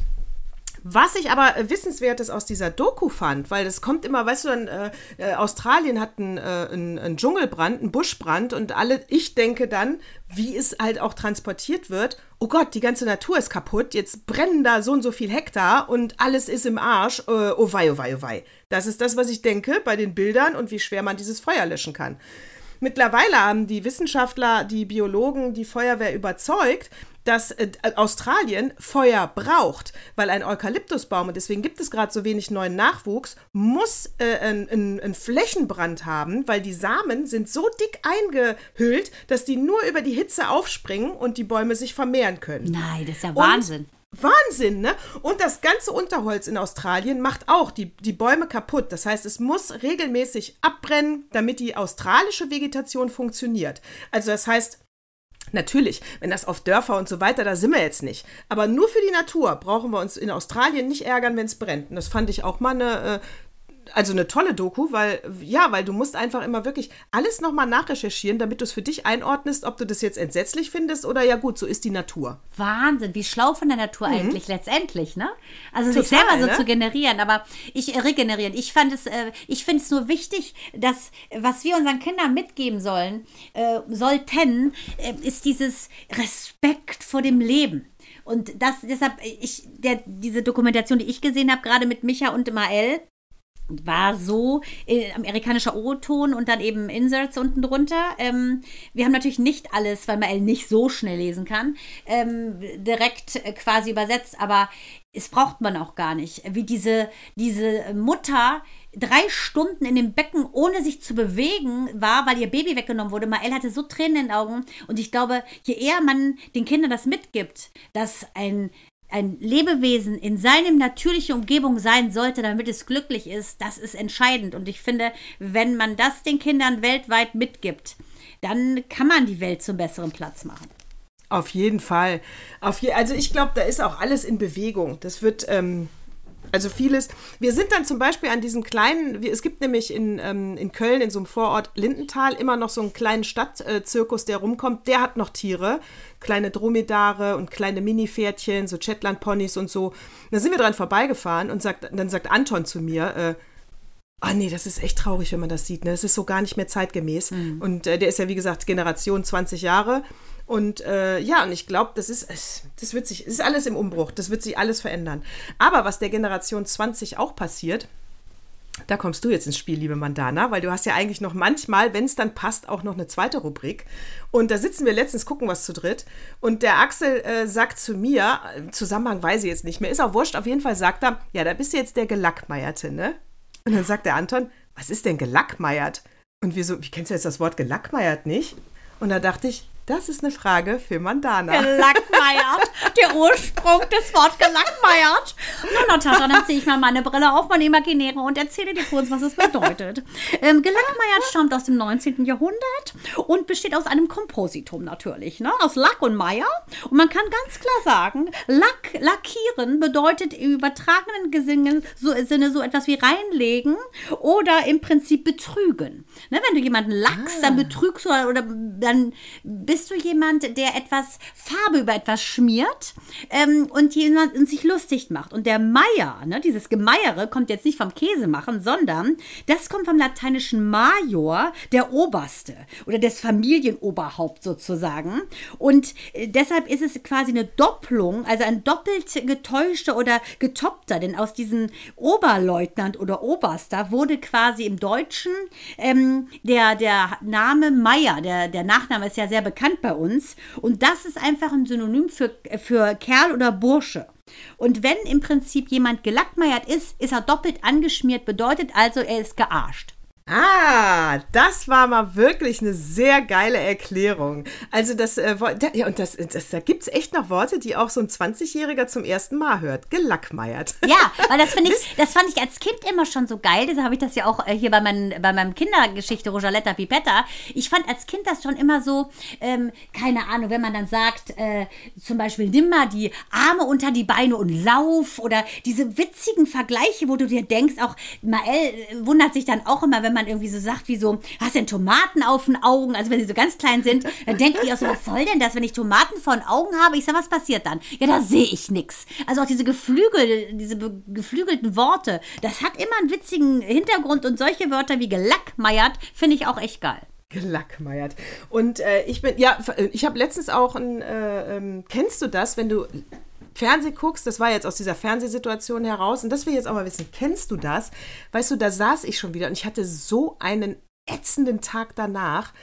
was ich aber äh, wissenswertes aus dieser Doku fand, weil das kommt immer, weißt du, dann, äh, äh, Australien hat einen, äh, einen, Dschungelbrand, einen Buschbrand und alle, ich denke dann, wie es halt auch transportiert wird, oh Gott, die ganze Natur ist kaputt, jetzt brennen da so und so viel Hektar und alles ist im Arsch, äh, oh wei, oh wei, oh wei. Das ist das, was ich denke bei den Bildern und wie schwer man dieses Feuer löschen kann. Mittlerweile haben die Wissenschaftler, die Biologen, die Feuerwehr überzeugt, dass äh, Australien Feuer braucht, weil ein Eukalyptusbaum, und deswegen gibt es gerade so wenig neuen Nachwuchs, muss äh, einen ein Flächenbrand haben, weil die Samen sind so dick eingehüllt, dass die nur über die Hitze aufspringen und die Bäume sich vermehren können. Nein, das ist ja Wahnsinn. Wahnsinn, ne? Und das ganze Unterholz in Australien macht auch die, die Bäume kaputt. Das heißt, es muss regelmäßig abbrennen, damit die australische Vegetation funktioniert. Also das heißt, Natürlich, wenn das auf Dörfer und so weiter, da sind wir jetzt nicht. Aber nur für die Natur brauchen wir uns in Australien nicht ärgern, wenn es brennt. Und das fand ich auch mal eine, äh, also eine tolle Doku, weil, ja, weil du musst einfach immer wirklich alles nochmal nachrecherchieren, damit du es für dich einordnest, ob du das jetzt entsetzlich findest oder ja gut, so ist die Natur. Wahnsinn, wie schlau von der Natur eigentlich letztendlich, ne? Also sich Mhm. Total, selber so ne? zu generieren, aber ich äh, regenerieren. Ich fand es, äh, ich finde es nur wichtig, dass äh, was wir unseren Kindern mitgeben sollen, äh, sollten, äh, ist dieses Respekt vor dem Leben. Und das deshalb, ich, der, diese Dokumentation, die ich gesehen habe, gerade mit Micha und Mael, war so äh, amerikanischer O-Ton und dann eben Inserts unten drunter. Ähm, wir haben natürlich nicht alles, weil Mael nicht so schnell lesen kann, ähm, direkt äh, quasi übersetzt, aber es braucht man auch gar nicht. Wie diese, diese Mutter drei Stunden in dem Becken, ohne sich zu bewegen, war, weil ihr Baby weggenommen wurde. Mael hatte so Tränen in den Augen. Und ich glaube, je eher man den Kindern das mitgibt, dass ein ein Lebewesen in seinem natürlichen Umgebung sein sollte, damit es glücklich ist, das ist entscheidend. Und ich finde, wenn man das den Kindern weltweit mitgibt, dann kann man die Welt zum besseren Platz machen. Auf jeden Fall. Auf je, also ich glaube, da ist auch alles in Bewegung. Das wird, ähm, also vieles. Wir sind dann zum Beispiel an diesem kleinen, es gibt nämlich in, ähm, in Köln, in so einem Vorort Lindenthal, immer noch so einen kleinen Stadtzirkus, der rumkommt. Der hat noch Tiere, kleine Dromedare und kleine Mini-Pferdchen, so Shetland-Ponys und so. Da sind wir dran vorbeigefahren und sagt, dann sagt Anton zu mir, äh, Ah oh nee, das ist echt traurig, wenn man das sieht. Ne? Das ist so gar nicht mehr zeitgemäß. Mhm. Und äh, der ist ja, wie gesagt, Generation 20 Jahre. Und äh, ja, und ich glaube, das ist, das wird sich, das ist alles im Umbruch, das wird sich alles verändern. Aber was der Generation 20 auch passiert, da kommst du jetzt ins Spiel, liebe Mandana, weil du hast ja eigentlich noch manchmal, wenn es dann passt, auch noch eine zweite Rubrik. Und da sitzen wir letztens, gucken was zu dritt. Und der Axel äh, sagt zu mir, Zusammenhang weiß ich jetzt nicht mehr, ist auch wurscht, auf jeden Fall sagt er, ja, da bist du jetzt der Gelackmeierte, ne? Und dann sagt der Anton, was ist denn gelackmeiert? Und wir so, wie kennst du jetzt das Wort gelackmeiert nicht? Und da dachte ich, das ist eine Frage für Mandana. Gelackmeiert. Der Ursprung des Wortes gelackmeiert. Nun, Natascha, dann ziehe ich mal meine Brille auf, meine imaginäre, und erzähle dir kurz, was es bedeutet. Ähm, gelackmeiert stammt aus dem 19. Jahrhundert und besteht aus einem Kompositum natürlich, ne? aus Lack und Meier. Und man kann ganz klar sagen, Lack, lackieren bedeutet im übertragenen Gesingen, so, Sinne so etwas wie reinlegen oder im Prinzip betrügen. Ne? Wenn du jemanden lackst, ah. dann betrügst du oder dann bist bist du jemand, der etwas Farbe über etwas schmiert ähm, und, jemand, und sich lustig macht? Und der Meier, ne, dieses Gemeiere, kommt jetzt nicht vom Käse machen, sondern das kommt vom lateinischen Major, der Oberste oder des Familienoberhaupt sozusagen. Und äh, deshalb ist es quasi eine Doppelung, also ein doppelt getäuschter oder getoppter, denn aus diesem Oberleutnant oder Oberster wurde quasi im Deutschen ähm, der, der Name Meier, der, der Nachname ist ja sehr bekannt bekannt bei uns. Und das ist einfach ein Synonym für, für Kerl oder Bursche. Und wenn im Prinzip jemand gelackmeiert ist, ist er doppelt angeschmiert, bedeutet also, er ist gearscht. Ah, das war mal wirklich eine sehr geile Erklärung. Also das, äh, ja, und das, das da gibt es echt noch Worte, die auch so ein 20-Jähriger zum ersten Mal hört. Gelackmeiert. Ja, weil das finde ich, das fand ich als Kind immer schon so geil. Deshalb habe ich das ja auch äh, hier bei, mein, bei meinem Kindergeschichte Rosaletta Pipetta. Ich fand als Kind das schon immer so, ähm, keine Ahnung, wenn man dann sagt, äh, zum Beispiel, nimm mal die Arme unter die Beine und lauf oder diese witzigen Vergleiche, wo du dir denkst, auch Mael äh, wundert sich dann auch immer, wenn man man irgendwie so sagt, wie so, hast denn Tomaten auf den Augen? Also wenn sie so ganz klein sind, dann denken die auch so, was soll denn das, wenn ich Tomaten vor den Augen habe? Ich sag, was passiert dann? Ja, da sehe ich nichts. Also auch diese Geflügel, diese geflügelten Worte, das hat immer einen witzigen Hintergrund und solche Wörter wie gelackmeiert finde ich auch echt geil. Gelackmeiert. Und äh, ich bin, ja, ich habe letztens auch ein, äh, ähm, kennst du das, wenn du Fernseh guckst, das war jetzt aus dieser Fernsehsituation heraus, und das will ich jetzt auch mal wissen, kennst du das? Weißt du, da saß ich schon wieder und ich hatte so einen ätzenden Tag danach.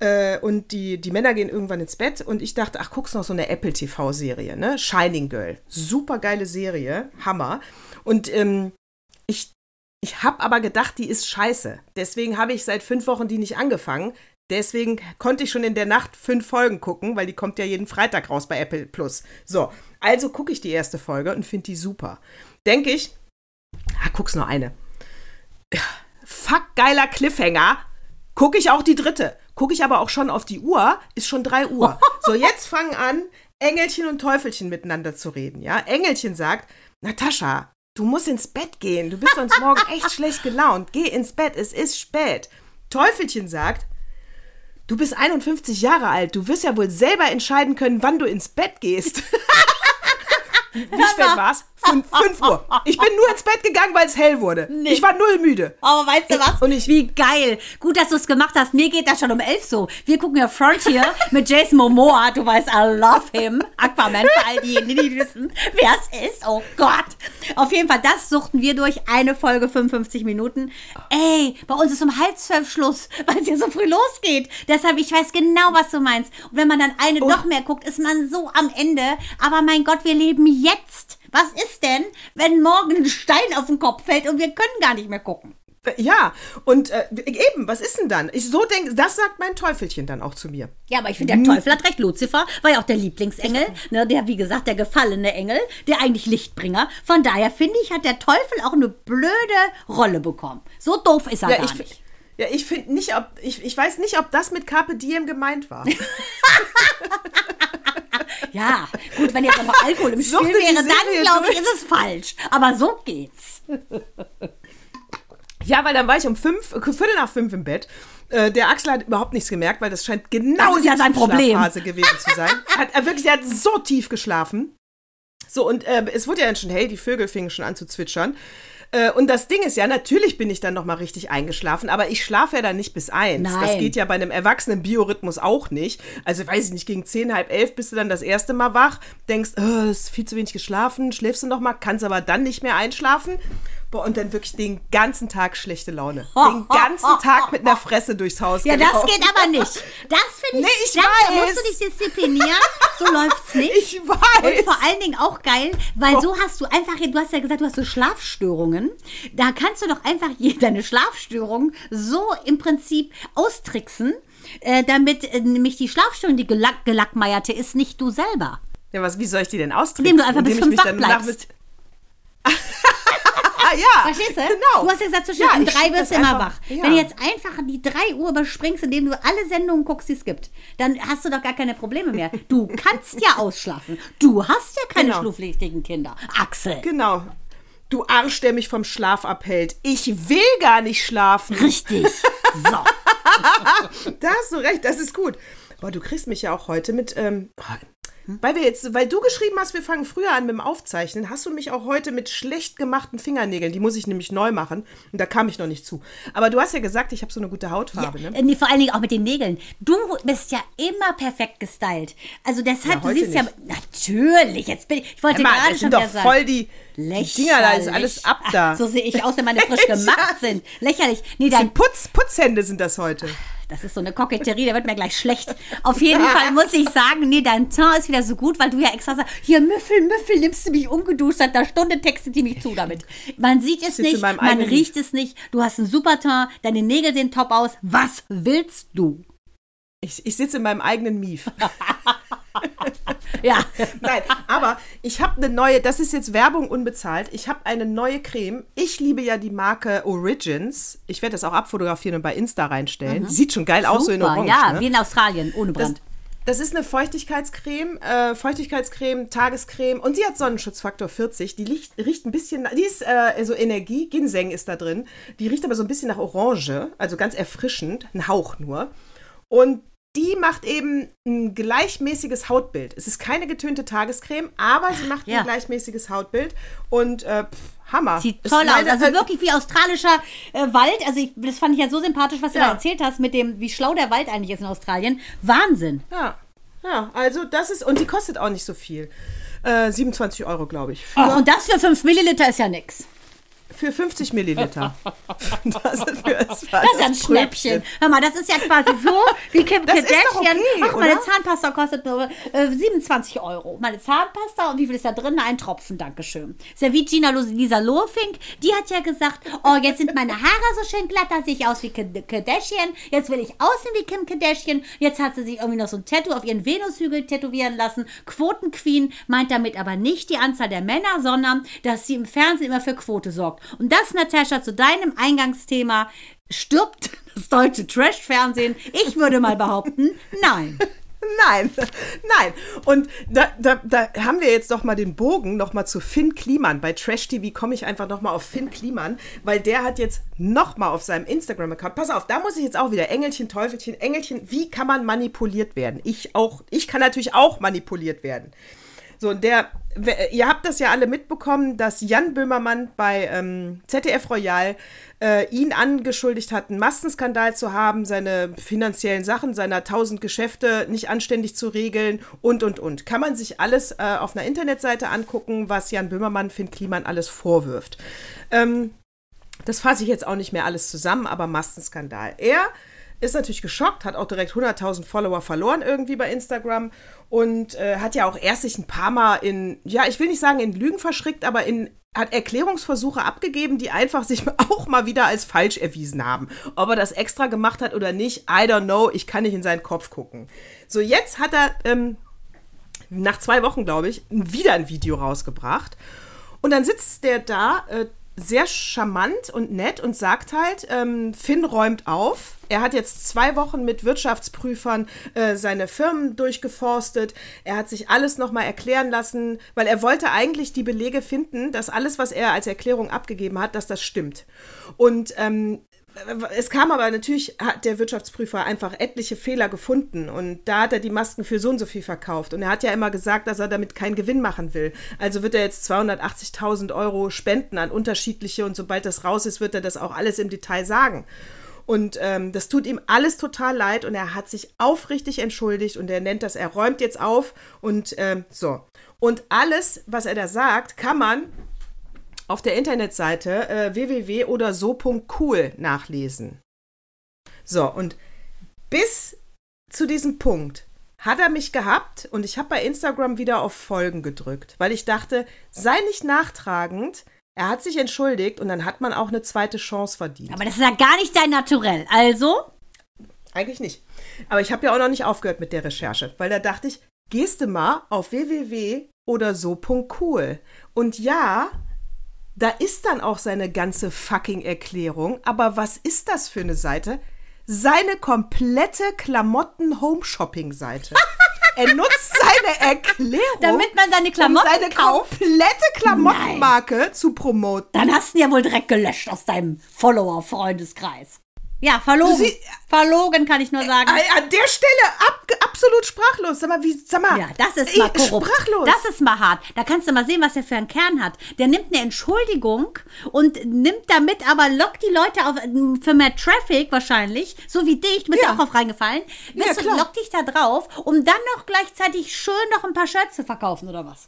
Äh, und die, die Männer gehen irgendwann ins Bett und ich dachte, ach, guckst noch so eine Apple TV-Serie, ne? Shining Girl. Super geile Serie, Hammer. Und ähm, ich, ich habe aber gedacht, die ist scheiße. Deswegen habe ich seit fünf Wochen die nicht angefangen. Deswegen konnte ich schon in der Nacht fünf Folgen gucken, weil die kommt ja jeden Freitag raus bei Apple Plus. So, also gucke ich die erste Folge und finde die super. Denke ich, ah, guck's nur eine. Fuck geiler Cliffhanger. Gucke ich auch die dritte. Gucke ich aber auch schon auf die Uhr, ist schon drei Uhr. So, jetzt fangen an, Engelchen und Teufelchen miteinander zu reden. Ja, Engelchen sagt, Natascha, du musst ins Bett gehen. Du bist sonst morgen echt schlecht gelaunt. Geh ins Bett, es ist spät. Teufelchen sagt, du bist 51 Jahre alt. Du wirst ja wohl selber entscheiden können, wann du ins Bett gehst. Wie, spät war's? Fünf, fünf Uhr. Ich bin nur ins Bett gegangen, weil es hell wurde. Ich war null müde. Aber weißt du was? Und ich- Wie geil. Gut, dass du es gemacht hast. Mir geht das schon um elf so. Wir gucken ja Frontier mit Jason Momoa. Du weißt, I love him. Aquaman, für all diejenigen, die wissen, wer es ist. Oh Gott. Auf jeden Fall, das suchten wir durch. Eine Folge 55 Minuten. Ey, bei uns ist um halb zwölf Schluss, weil es ja so früh losgeht. Deshalb, ich weiß genau, was du meinst. Und wenn man dann eine noch mehr guckt, ist man so am Ende. Aber mein Gott, wir leben jetzt. Was ist denn, wenn morgen ein Stein auf den Kopf fällt und wir können gar nicht mehr gucken? Ja, und äh, eben, was ist denn dann? Ich so denke, das sagt mein Teufelchen dann auch zu mir. Ja, aber ich finde, der Teufel hat recht. Luzifer war ja auch der Lieblingsengel, ne, der, wie gesagt, der gefallene Engel, der eigentlich Lichtbringer. Von daher finde ich, hat der Teufel auch eine blöde Rolle bekommen. So doof ist er Ja, gar ich, nicht. ja, ich finde nicht, ob ich, ich weiß nicht, ob das mit Carpe Diem gemeint war. Ja, gut, wenn jetzt aber Alkohol im Spiel wäre, dann glaube ich, ist es falsch. Aber so geht's. Ja, weil dann war ich um fünf, äh, Viertel nach fünf im Bett. Äh, der Axel hat überhaupt nichts gemerkt, weil das scheint genau Das ja die sein Problem. Tiefschlafphase gewesen zu sein. hat, er wirklich, er hat so tief geschlafen. So, und äh, es wurde ja dann schon hell, die Vögel fingen schon an zu zwitschern. Äh, und das Ding ist ja, natürlich bin ich dann noch mal richtig eingeschlafen, aber ich schlafe ja dann nicht bis eins. Das Nein. geht ja bei einem erwachsenen Biorhythmus auch nicht. Also weiß ich nicht, gegen zehn, halb elf bist du dann das erste Mal wach, denkst, oh, ist viel zu wenig geschlafen, schläfst du noch mal, kannst aber dann nicht mehr einschlafen. Boah, und dann wirklich den ganzen Tag schlechte Laune. Den ganzen Tag mit einer Fresse durchs Haus Ja, das gelaufen. geht aber nicht. Das finde ich, Nee, ich das, da weiß. musst du dich disziplinieren. So läuft's nicht. Ich weiß. Und vor allen Dingen auch geil, weil so hast du einfach, du hast ja gesagt, du hast so Schlafstörungen. Da kannst du doch einfach deine Schlafstörung so im Prinzip austricksen, äh, damit äh, nämlich die Schlafstörung, die gelack, gelackmeierte ist, nicht du selber. Ja, was, wie soll ich die denn austricksen? Indem du einfach bis Indem ich fünf wach bleibst. Ah, ja. Verstehst du? Genau. Du hast ja gesagt, zwischen Ja, um drei wirst du immer wach. ja. Wenn du jetzt einfach die drei Uhr überspringst, indem du alle Sendungen guckst, die es gibt, dann hast du doch gar keine Probleme mehr. Du kannst ja ausschlafen. Du hast ja keine Genau. schlafpflichtigen Kinder. Axel. Genau. Du Arsch, der mich vom Schlaf abhält. Ich will gar nicht schlafen. Richtig. So. Da hast du recht, das ist gut. Boah, du kriegst mich ja auch heute mit, ähm, weil wir jetzt, weil du geschrieben hast, wir fangen früher an mit dem Aufzeichnen, hast du mich auch heute mit schlecht gemachten Fingernägeln, die muss ich nämlich neu machen und da kam ich noch nicht zu. Aber du hast ja gesagt, ich habe so eine gute Hautfarbe, ne? Äh, Nee, vor allen Dingen auch mit den Nägeln. Du bist ja immer perfekt gestylt. Also deshalb, Ja, du siehst ja. nicht. Natürlich, jetzt bin ich. Ich wollte Mann, gerade das schon sind doch sagen. voll die, die Dinger, da ist alles ab da. Ach, so sehe ich aus, wenn meine frisch gemacht sind. Lächerlich. Nee, dein Putz, Putzhände sind das heute. Das ist so eine Koketterie, da wird mir gleich schlecht. Auf jeden Fall muss ich sagen, nee, dein Teint ist wieder so gut, weil du ja extra sagst, hier Müffel, Müffel, nimmst du mich ungeduscht, seit einer Stunde textet die mich zu damit. Man sieht es nicht, man eigenen riecht es nicht, du hast einen super Teint, deine Nägel sehen top aus. Was willst du? Ich, ich sitze in meinem eigenen Mief. Ja, Nein, aber ich habe eine neue, das ist jetzt Werbung unbezahlt. Ich habe eine neue Creme. Ich liebe ja die Marke Origins. Ich werde das auch abfotografieren und bei Insta reinstellen. Die sieht schon geil aus, so in Mhm. super, Orange. ja, ne? wie in Australien, ohne das, Brand. das ist eine Feuchtigkeitscreme, äh, Feuchtigkeitscreme, Tagescreme und sie hat Sonnenschutzfaktor 40. Die riecht, riecht ein bisschen, die ist äh, so Energie, Ginseng ist da drin. Die riecht aber so ein bisschen nach Orange, also ganz erfrischend, ein Hauch nur. Und die macht eben ein gleichmäßiges Hautbild. Es ist keine getönte Tagescreme, aber sie macht Ja. ein gleichmäßiges Hautbild und äh, pff, Hammer. Sieht Ist toll aus. Also wirklich wie australischer äh, Wald. Also ich, das fand ich ja so sympathisch, was du Ja. da erzählt hast, mit dem, wie schlau der Wald eigentlich ist in Australien. Wahnsinn. Ja, ja, also das ist, und die kostet auch nicht so viel. Äh, 27 Euro, glaube ich. Ach, und das für 5 Milliliter ist ja nix. Für 50 Milliliter. Das ist, für, das Das ist ein Schnäppchen. Hör mal, das ist ja quasi so wie Kim Das ist doch Kardashian. okay, Ach, meine? Zahnpasta kostet nur äh, 27 Euro. Meine Zahnpasta, und wie viel ist da drin? Ein Tropfen, Dankeschön. Ist ja wie Gina Lisa Lofink. Die hat ja gesagt, oh, jetzt sind meine Haare so schön glatt, da sehe ich aus wie Kim Kardashian. Jetzt will ich aussehen wie Kim Kardashian. Jetzt hat sie sich irgendwie noch so ein Tattoo auf ihren Venushügel tätowieren lassen. Quotenqueen meint damit aber nicht die Anzahl der Männer, sondern dass sie im Fernsehen immer für Quote sorgt. Und das, Natascha, zu deinem Eingangsthema, stirbt das deutsche Trash-Fernsehen? Ich würde mal behaupten, nein. Nein, nein. Und da, da, da haben wir jetzt doch mal den Bogen noch mal zu Finn Kliman. Bei Trash TV komme ich einfach noch mal auf Finn Kliman, weil der hat jetzt noch mal auf seinem Instagram-Account. Pass auf, da muss ich jetzt auch wieder Engelchen, Teufelchen, Engelchen. Wie kann man manipuliert werden? Ich auch. Ich kann natürlich auch manipuliert werden. So, der, wer- ihr habt das ja alle mitbekommen, dass Jan Böhmermann bei ähm, ZDF Royal äh, ihn angeschuldigt hat, einen Massenskandal zu haben, seine finanziellen Sachen, seiner tausend Geschäfte nicht anständig zu regeln und, und, und. Kann man sich alles äh, auf einer Internetseite angucken, was Jan Böhmermann Finn Kliman alles vorwirft. Ähm, das fasse ich jetzt auch nicht mehr alles zusammen, aber Massenskandal. Er ist natürlich geschockt, hat auch direkt 100.000 Follower verloren irgendwie bei Instagram und äh, hat ja auch erst sich ein paar Mal in, ja, ich will nicht sagen in Lügen verschrickt, aber in hat Erklärungsversuche abgegeben, die einfach sich auch mal wieder als falsch erwiesen haben. Ob er das extra gemacht hat oder nicht, I don't know, ich kann nicht in seinen Kopf gucken. So, jetzt hat er ähm, nach zwei Wochen, glaube ich, wieder ein Video rausgebracht. Und dann sitzt der da, äh, sehr charmant und nett und sagt halt, ähm, Finn räumt auf. Er hat jetzt zwei Wochen mit Wirtschaftsprüfern äh, seine Firmen durchgeforstet. Er hat sich alles nochmal erklären lassen, weil er wollte eigentlich die Belege finden, dass alles, was er als Erklärung abgegeben hat, dass das stimmt. Und ähm, es kam aber natürlich, hat der Wirtschaftsprüfer einfach etliche Fehler gefunden und da hat er die Masken für so und so viel verkauft und er hat ja immer gesagt, dass er damit keinen Gewinn machen will. Also wird er jetzt 280.000 Euro spenden an unterschiedliche und sobald das raus ist, wird er das auch alles im Detail sagen. Und ähm, das tut ihm alles total leid und er hat sich aufrichtig entschuldigt und er nennt das, er räumt jetzt auf und ähm, so. Und alles, was er da sagt, kann man auf der Internetseite äh, www oder so.cool nachlesen. So, und bis zu diesem Punkt hat er mich gehabt und ich habe bei Instagram wieder auf Folgen gedrückt, weil ich dachte, sei nicht nachtragend. Er hat sich entschuldigt und dann hat man auch eine zweite Chance verdient. Aber das ist ja gar nicht dein Naturell. Also, Eigentlich nicht. Aber ich habe ja auch noch nicht aufgehört mit der Recherche, weil da dachte ich, gehst du mal auf www oder so.cool. Und ja, da ist dann auch seine ganze fucking Erklärung. Aber was ist das für eine Seite? Seine komplette Klamotten-Home-Shopping-Seite. er nutzt seine Erklärung, damit man seine um Klamotten seine kauft, komplette Klamottenmarke zu promoten. dann hast du ihn ja wohl direkt gelöscht aus deinem Follower-Freundeskreis. Ja, verlogen. Sie- verlogen kann ich nur sagen. An der Stelle ab, absolut sprachlos. Sag mal, wie, sag mal. Ja, das ist mal korrupt. Sprachlos. Das ist mal hart. Da kannst du mal sehen, was der für einen Kern hat. Der nimmt eine Entschuldigung und nimmt damit aber lockt die Leute auf für mehr Traffic wahrscheinlich, so wie dich, du bist ja, Ja. auch auf reingefallen. Ja, Bist du, klar. lockt dich da drauf, um dann noch gleichzeitig schön noch ein paar Shirts zu verkaufen oder was?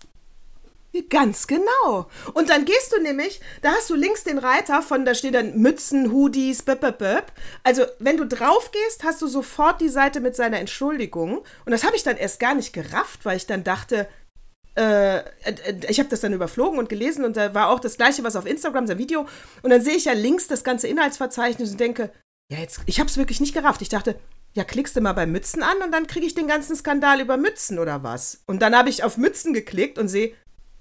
Ganz genau. Und dann gehst du nämlich, da hast du links den Reiter von, da steht dann Mützen, Hoodies, böp, böp, böp. Also, wenn du drauf gehst, hast du sofort die Seite mit seiner Entschuldigung. Und das habe ich dann erst gar nicht gerafft, weil ich dann dachte, äh, äh, ich habe das dann überflogen und gelesen und da war auch das gleiche, was auf Instagram, sein Video. Und dann sehe ich ja links das ganze Inhaltsverzeichnis und denke, ja, jetzt, ich habe es wirklich nicht gerafft. Ich dachte, ja, klickst du mal bei Mützen an und dann kriege ich den ganzen Skandal über Mützen oder was. Und dann habe ich auf Mützen geklickt und sehe,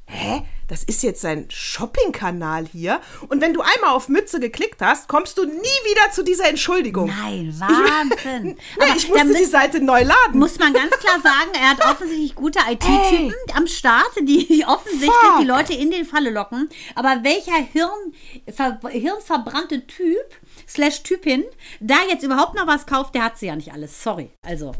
hä, das ist jetzt sein Shopping-Kanal hier. Und wenn du einmal auf Mütze geklickt hast, kommst du nie wieder zu dieser Entschuldigung. Nein, Wahnsinn. Nee, ich musste da die Seite neu laden. muss man ganz klar sagen, er hat offensichtlich gute IT-Typen am Start, die, die offensichtlich Fuck. die Leute in den Falle locken. Aber welcher Hirn, ver, hirnverbrannte Typ slash Typin da jetzt überhaupt noch was kauft, der hat sie ja nicht alles. Sorry. Also,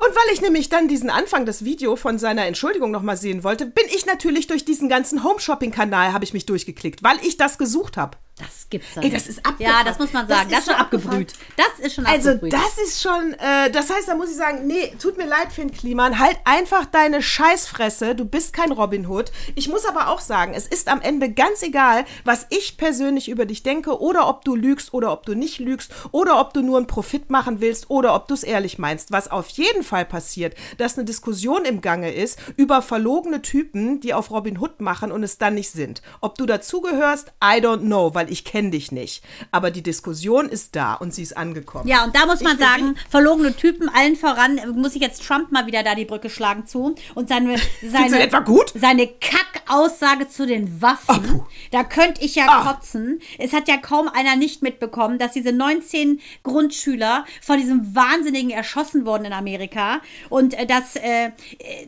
Und weil ich nämlich dann diesen Anfang des Video von seiner Entschuldigung nochmal sehen wollte, bin ich natürlich durch diesen ganzen Home-Shopping-Kanal habe ich mich durchgeklickt, weil ich das gesucht habe. Das gibt's doch Ey, nicht. das ist abgefahren. Ja, das muss man sagen. Das Das, ist schon abgebrüht. Das ist schon Also abgebrüht. das ist schon, äh, das heißt, da muss ich sagen, nee, tut mir leid, Finn Kliman, halt einfach deine Scheißfresse, du bist kein Robin Hood. Ich muss aber auch sagen, es ist am Ende ganz egal, was ich persönlich über dich denke oder ob du lügst oder ob du nicht lügst oder ob du nur einen Profit machen willst oder ob du es ehrlich meinst. Was auf jeden Fall passiert, dass eine Diskussion im Gange ist über verlogene Typen, die auf Robin Hood machen und es dann nicht sind. Ob du dazugehörst, I don't know, weil ich kenne dich nicht. Aber die Diskussion ist da und sie ist angekommen. Ja, und da muss man Ich sagen, verlogene Typen, allen voran, äh, muss ich jetzt Trump mal wieder da die Brücke schlagen zu. Und seine, seine, etwa gut? seine Kackaussage zu den Waffen, da könnte ich ja Ah. kotzen. Es hat ja kaum einer nicht mitbekommen, dass diese 19 Grundschüler von diesem Wahnsinnigen erschossen wurden in Amerika. Und äh, dass, äh,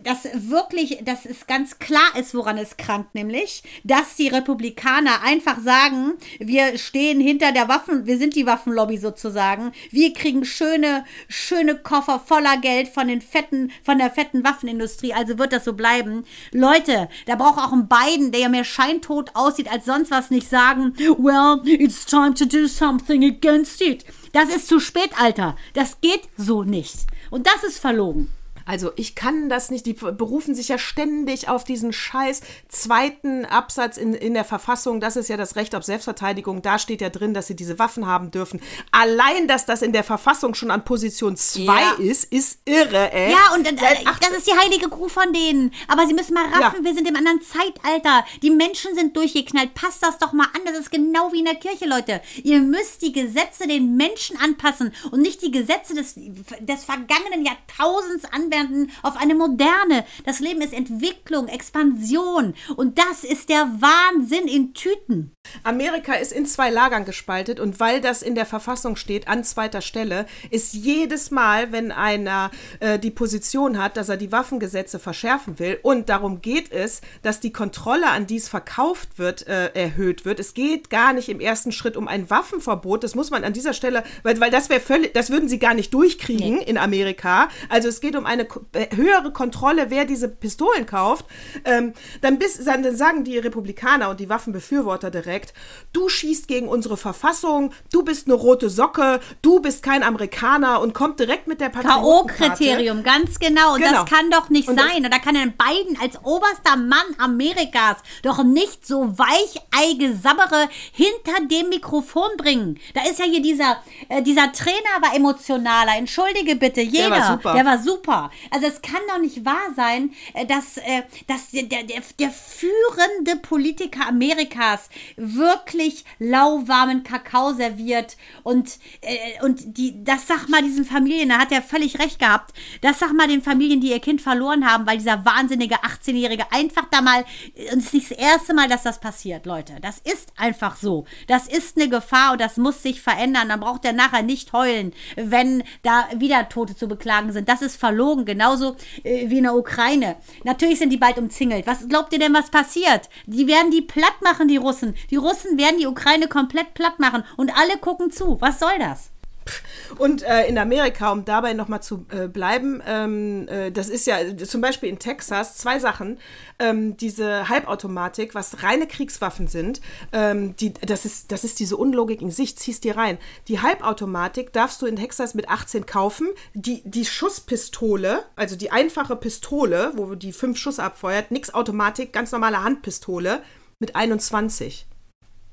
dass wirklich, dass es ganz klar ist, woran es krankt, nämlich, dass die Republikaner einfach sagen, Wir stehen hinter der Waffen, wir sind die Waffenlobby sozusagen. Wir kriegen schöne, schöne Koffer voller Geld von den fetten, von der fetten Waffenindustrie. Also wird das so bleiben. Leute, da braucht auch ein Biden, der ja mehr scheintot aussieht als sonst was, nicht sagen, well, it's time to do something against it. Das ist zu spät, Alter. Das geht so nicht. Und das ist verlogen. Also ich kann das nicht, die berufen sich ja ständig auf diesen scheiß zweiten Absatz in, in der Verfassung, das ist ja das Recht auf Selbstverteidigung, da steht ja drin, dass sie diese Waffen haben dürfen. Allein, dass das in der Verfassung schon an Position 2 Ja. ist, ist irre, ey. Ja, und äh, das ist die heilige Kuh von denen. Aber sie müssen mal raffen, Ja. wir sind im anderen Zeitalter. Die Menschen sind durchgeknallt. Passt das doch mal an. Das ist genau wie in der Kirche, Leute. Ihr müsst die Gesetze den Menschen anpassen und nicht die Gesetze des, des vergangenen Jahrtausends anwenden auf eine moderne. Das Leben ist Entwicklung, Expansion. Und das ist der Wahnsinn in Tüten. Amerika ist in zwei Lagern gespaltet und weil das in der Verfassung steht, an zweiter Stelle, ist jedes Mal, wenn einer äh, die Position hat, dass er die Waffengesetze verschärfen will und darum geht es, dass die Kontrolle, an die es verkauft wird, äh, erhöht wird. Es geht gar nicht im ersten Schritt um ein Waffenverbot. Das muss man an dieser Stelle, weil, weil das wäre völlig, das würden sie gar nicht durchkriegen in Amerika. Also es geht um eine ko- äh, höhere Kontrolle, wer diese Pistolen kauft. Ähm, dann, bis, dann sagen die Republikaner und die Waffenbefürworter direkt, du schießt gegen unsere Verfassung, du bist eine rote Socke, du bist kein Amerikaner und kommt direkt mit der Patriotenkarte. K.O.-Kriterium, ganz genau. Und Genau. das kann doch nicht Und sein. Und da kann ein Biden als oberster Mann Amerikas doch nicht so weicheige Sabbere hinter dem Mikrofon bringen. Da ist ja hier dieser, äh, dieser Trainer war emotionaler. Entschuldige bitte, jeder. war super. Der war super. Also es kann doch nicht wahr sein, äh, dass, äh, dass der, der, der, führende Politiker Amerikas wirklich lauwarmen Kakao serviert und, äh, und die, das sag mal diesen Familien, da hat er völlig recht gehabt, das sag mal den Familien, die ihr Kind verloren haben, weil dieser wahnsinnige 18-Jährige einfach da mal, und es ist nicht das erste Mal, dass das passiert, Leute. Das ist einfach so. Das ist eine Gefahr und das muss sich verändern. Dann braucht er nachher nicht heulen, wenn da wieder Tote zu beklagen sind. Das ist verlogen, genauso äh, wie in der Ukraine. Natürlich sind die bald umzingelt. Was glaubt ihr denn, was passiert? Die werden die platt machen, die Russen. Die Russen werden die Ukraine komplett platt machen und alle gucken zu. Was soll das? Und äh, in Amerika, um dabei nochmal zu äh, bleiben, ähm, äh, das ist ja zum Beispiel in Texas zwei Sachen. Ähm, diese Halbautomatik, was reine Kriegswaffen sind, ähm, die, das, ist, das ist diese Unlogik in sich, ziehst dir rein. Die Halbautomatik darfst du in Texas mit 18 kaufen. Die, die Schusspistole, also die einfache Pistole, wo die fünf Schuss abfeuert, nix Automatik, ganz normale Handpistole mit 21.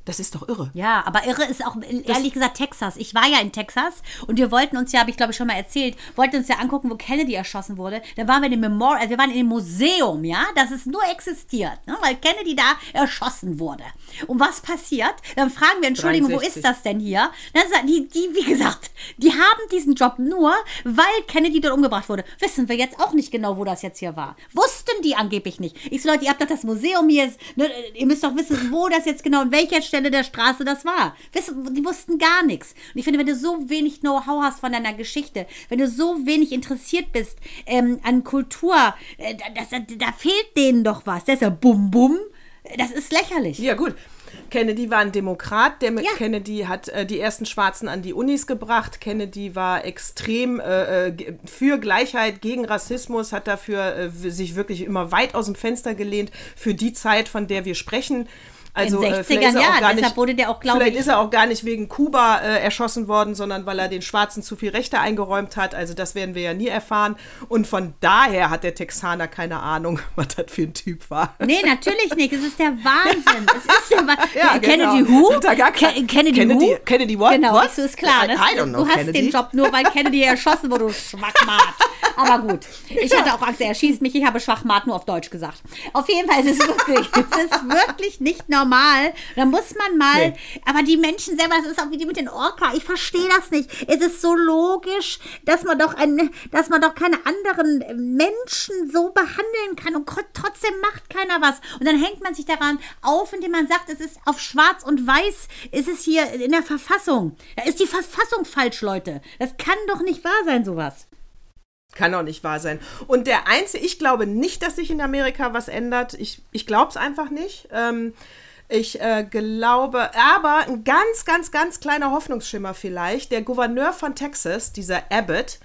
Das ist doch irre. Ja, aber irre ist auch ehrlich gesagt Texas. Ich war ja in Texas und wir wollten uns ja, habe ich glaube ich schon mal erzählt, wollten uns ja angucken, wo Kennedy erschossen wurde. Da waren wir in dem Memorial, also wir waren in dem Museum, ja, das es nur existiert, ne, weil Kennedy da erschossen wurde. Und was passiert? Dann fragen wir, Entschuldigung, wo 63. ist das denn hier? Dann sagt die, die, wie gesagt, die haben diesen Job nur, weil Kennedy dort umgebracht wurde. Wissen wir jetzt auch nicht genau, wo das jetzt hier war. Wussten die angeblich nicht. Ich so, Leute, ihr habt doch das Museum hier, ne, ihr müsst doch wissen, wo das jetzt genau, an welcher Stelle der Straße das war. Die wussten gar nichts. Und ich finde, wenn du so wenig Know-how hast von deiner Geschichte, wenn du so wenig interessiert bist ähm, an Kultur, äh, da, das, da fehlt denen doch was. Das ist ja bum bum. Das ist lächerlich. Ja, gut. Kennedy war ein Demokrat. Der Ja. Kennedy hat äh, die ersten Schwarzen an die Unis gebracht. Kennedy war extrem äh, äh, für Gleichheit, gegen Rassismus, hat dafür äh, sich wirklich immer weit aus dem Fenster gelehnt für die Zeit, von der wir sprechen. Also, In äh, 60ern, vielleicht ist er ja, auch gar deshalb nicht, wurde der auch, glaube Vielleicht ich- ist er auch gar nicht wegen Kuba äh, erschossen worden, sondern weil er den Schwarzen zu viel Rechte eingeräumt hat. Also das werden wir ja nie erfahren. Und von daher hat der Texaner keine Ahnung, was das für ein Typ war. Nee, natürlich nicht. Es ist der Wahnsinn. Es ist der Wahnsinn. Ja, Kennedy genau. who? Gar kein- Ke Kennedy, Kennedy- who? Kennedy what? Genau, What? so ist klar. I- Das, I don't know du hast Kennedy. den Job nur, weil Kennedy erschossen wurde, du Schwachmat. Aber gut. Ich hatte auch Angst, er schießt mich. Ich habe Schwachmat nur auf Deutsch gesagt. Auf jeden Fall ist es wirklich, es ist wirklich nicht normal. Da muss man mal, Nee. aber die Menschen selber, das ist auch wie die mit den Orca. Ich verstehe das nicht. Es ist so logisch, dass man doch ein, dass man doch keine anderen Menschen so behandeln kann und trotzdem macht keiner was. Und dann hängt man sich daran auf, indem man sagt, es ist auf schwarz und weiß, ist es hier in der Verfassung. Da ist die Verfassung falsch, Leute. Das kann doch nicht wahr sein, sowas. Kann auch nicht wahr sein. Und der einzige, ich glaube nicht, dass sich in Amerika was ändert. Ich, ich glaube es einfach nicht. Ähm, Ich äh, glaube, aber ein ganz, ganz, ganz kleiner Hoffnungsschimmer vielleicht. Der Gouverneur von Texas, dieser Abbott,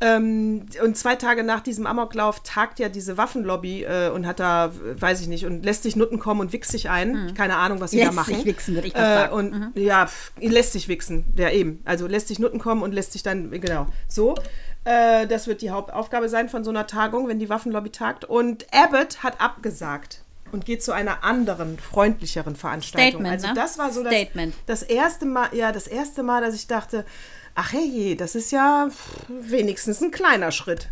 ähm, und zwei Tage nach diesem Amoklauf tagt ja diese Waffenlobby äh, und hat da, weiß ich nicht, und lässt sich Nutten kommen und wichst sich ein. Keine Ahnung, was sie da Lässt machen. sich wichsen, würde ich fast äh, sagen. Und ja, pf, lässt sich wichsen. Ja, eben. Also lässt sich Nutten kommen und lässt sich dann, genau, so. Äh, das wird die Hauptaufgabe sein von so einer Tagung, wenn die Waffenlobby tagt. Und Abbott hat abgesagt und geht zu einer anderen, freundlicheren Veranstaltung. Statement, also ne? das war so das, das erste Mal, ja, das erste Mal, dass ich dachte, ach hey, das ist ja wenigstens ein kleiner Schritt.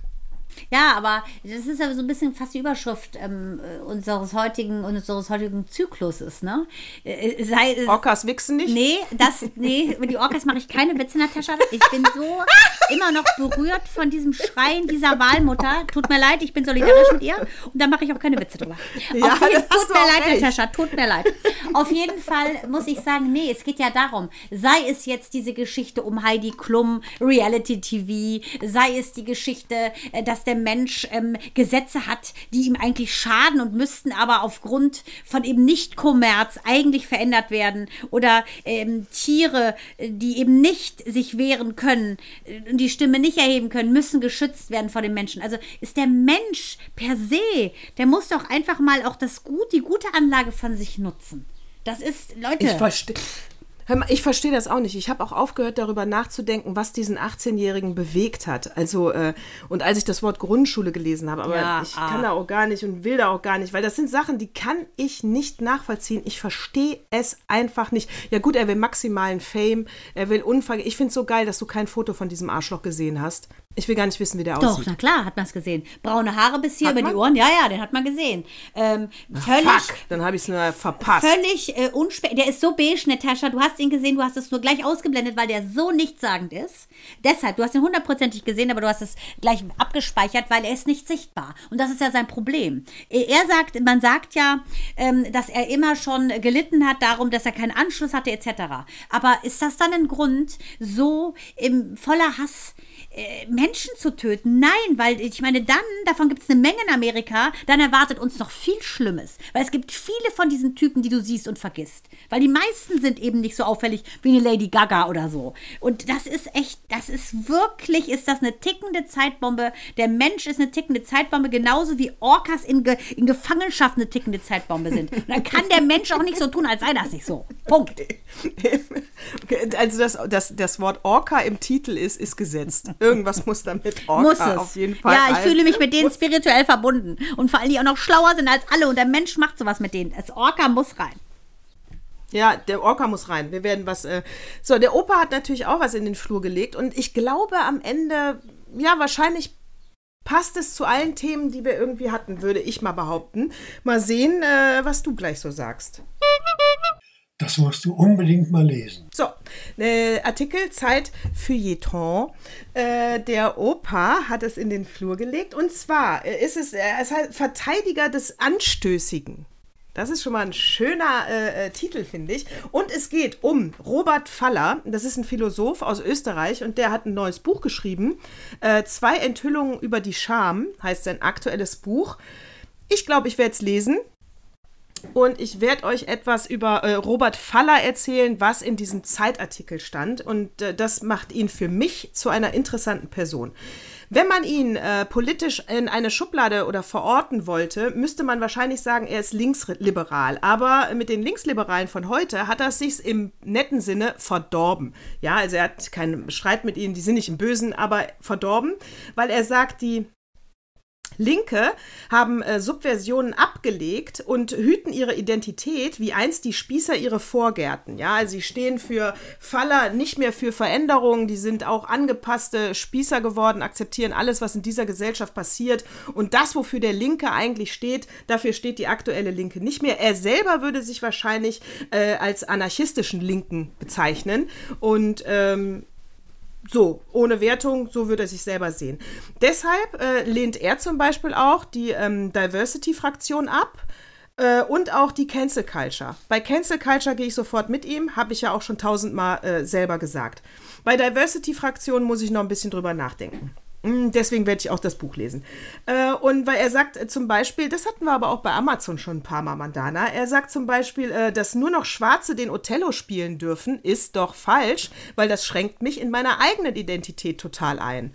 Ja, aber das ist ja so ein bisschen fast die Überschrift ähm, äh, unseres heutigen unseres heutigen Zykluses, ne? Äh, sei es Orcas wichsen nicht? Nee, das, nee, über die Orcas mache ich keine Witze, Natascha. Ich bin so immer noch berührt von diesem Schreien dieser Wahlmutter. Tut mir leid, ich bin solidarisch mit ihr. Und da mache ich auch keine Witze drüber. Ja, Auf jeden, tut mir leid, recht. Natascha, tut mir leid. Auf jeden Fall muss ich sagen, nee, es geht ja darum, sei es jetzt diese Geschichte um Heidi Klum, Reality TV, sei es die Geschichte, äh, dass der Mensch ähm, Gesetze hat, die ihm eigentlich schaden und müssten aber aufgrund von eben Nicht-Kommerz eigentlich verändert werden oder ähm, Tiere, äh, die eben nicht sich wehren können äh, und die Stimme nicht erheben können, müssen geschützt werden vor den Menschen. Also ist der Mensch per se, der muss doch einfach mal auch das Gut, die gute Anlage von sich nutzen. Das ist, Leute. Ich verstehe. Hör mal, ich verstehe das auch nicht. Ich habe auch aufgehört, darüber nachzudenken, was diesen 18-Jährigen bewegt hat. Also, äh, und als ich das Wort Grundschule gelesen habe, aber Ja, ich ah. kann da auch gar nicht und will da auch gar nicht, weil das sind Sachen, die kann ich nicht nachvollziehen. Ich verstehe es einfach nicht. Ja, gut, er will maximalen Fame, er will Unfall. Ich finde es so geil, dass du kein Foto von diesem Arschloch gesehen hast. Ich will gar nicht wissen, wie der Doch, aussieht. na klar, hat man es gesehen. Braune Haare bis hier Hat über man? die Ohren. Ja, ja, den hat man gesehen. Ähm, völlig, Fuck, dann habe ich es nur verpasst. völlig äh, unspe Der ist so beige, Natascha. Du hast ihn gesehen, du hast es nur gleich ausgeblendet, weil der so nichtssagend ist. Deshalb, du hast ihn hundertprozentig gesehen, aber du hast es gleich abgespeichert, weil er ist nicht sichtbar. Und das ist ja sein Problem. Er sagt, man sagt ja, ähm, dass er immer schon gelitten hat darum, dass er keinen Anschluss hatte, etc. Aber ist das dann ein Grund, so im voller Hass äh, Menschen zu töten. Nein, weil ich meine, dann, davon gibt es eine Menge in Amerika, dann erwartet uns noch viel Schlimmes. Weil es gibt viele von diesen Typen, die du siehst und vergisst. Weil die meisten sind eben nicht so auffällig wie eine Lady Gaga oder so. Und das ist echt, das ist wirklich, ist das eine tickende Zeitbombe. Der Mensch ist eine tickende Zeitbombe, genauso wie Orcas in, Ge in Gefangenschaft eine tickende Zeitbombe sind. Und dann kann der Mensch auch nicht so tun, als sei das nicht so. Punkt. Okay, Also das, das, das Wort Orca im Titel ist, ist gesetzt. Irgendwas muss damit Orca Muss es. auf jeden Fall. ja, ich fühle mich mit denen Muss- spirituell verbunden. Und vor allem, die auch noch schlauer sind als alle. Und der Mensch macht sowas mit denen. Das Orca muss rein. Ja, der Orca muss rein. Wir werden was. Äh so, der Opa hat natürlich auch was in den Flur gelegt. Und ich glaube am Ende, ja, wahrscheinlich passt es zu allen Themen, die wir irgendwie hatten, würde ich mal behaupten. Mal sehen, äh, was du gleich so sagst. Das musst du unbedingt mal lesen. So, äh, Artikel Zeit Feuilleton. Äh, der Opa hat es in den Flur gelegt. Und zwar äh, ist es, er ist halt Verteidiger des Anstößigen. Das ist schon mal ein schöner äh, äh, Titel, finde ich. Und es geht um Robert Faller. Das ist ein Philosoph aus Österreich und der hat ein neues Buch geschrieben. Äh, zwei Enthüllungen über die Scham heißt sein aktuelles Buch. Ich glaube, ich werde es lesen. Und ich werde euch etwas über äh, Robert Faller erzählen, was in diesem Zeitartikel stand. Und äh, das macht ihn für mich zu einer interessanten Person. Wenn man ihn äh, politisch in eine Schublade oder verorten wollte, müsste man wahrscheinlich sagen, er ist linksliberal. Aber mit den Linksliberalen von heute hat er sich im netten Sinne verdorben. Ja, also er hat keinen Streit mit ihnen, die sind nicht im Bösen, aber verdorben, weil er sagt, die Linke haben äh, Subversionen abgelegt und hüten ihre Identität, wie einst die Spießer ihre Vorgärten. Ja, also sie stehen für Faller, nicht mehr für Veränderungen, die sind auch angepasste Spießer geworden, akzeptieren alles, was in dieser Gesellschaft passiert. Und das, wofür der Linke eigentlich steht, dafür steht die aktuelle Linke nicht mehr. Er selber würde sich wahrscheinlich äh, als anarchistischen Linken bezeichnen. Und ähm, so, ohne Wertung, so würde er sich selber sehen. Deshalb äh, lehnt er zum Beispiel auch die ähm, Diversity-Fraktion ab äh, und auch die Cancel Culture. Bei Cancel Culture gehe ich sofort mit ihm, habe ich ja auch schon tausendmal äh, selber gesagt. Bei Diversity-Fraktion muss ich noch ein bisschen drüber nachdenken. Mm, Deswegen werde ich auch das Buch lesen. Äh, und weil er sagt äh, zum Beispiel, das hatten wir aber auch bei Amazon schon ein paar Mal, Mandana. Er sagt zum Beispiel, äh, dass nur noch Schwarze den Othello spielen dürfen, ist doch falsch, weil das schränkt mich in meiner eigenen Identität total ein.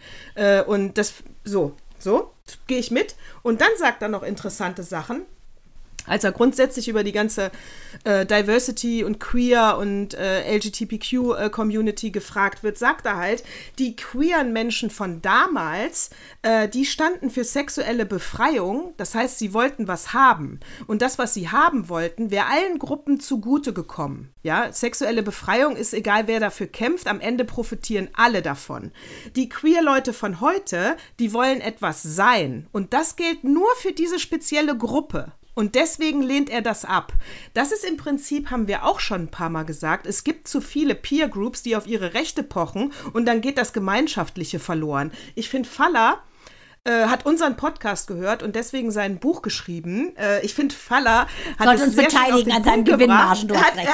Und das, so, so, gehe ich mit. Und dann sagt er noch interessante Sachen als er grundsätzlich über die ganze äh, Diversity und Queer und äh, LGBTQ-Community gefragt wird, sagt er halt, die queeren Menschen von damals, äh, die standen für sexuelle Befreiung, das heißt, sie wollten was haben. Und das, was sie haben wollten, wäre allen Gruppen zugute gekommen. Ja, sexuelle Befreiung ist egal, wer dafür kämpft, am Ende profitieren alle davon. Die Queer-Leute von heute, die wollen etwas sein. Und das gilt nur für diese spezielle Gruppe. Und deswegen lehnt er das ab. Das ist im Prinzip, haben wir auch schon ein paar Mal gesagt, es gibt zu viele Peer Groups, die auf ihre Rechte pochen und dann geht das Gemeinschaftliche verloren. Ich finde, Faller äh, hat unseren Podcast gehört und deswegen sein Buch geschrieben. Äh, ich finde, Faller hat Sollte es uns sehr schön auf beteiligen den an seinen. Gewinnmargen, du hat, er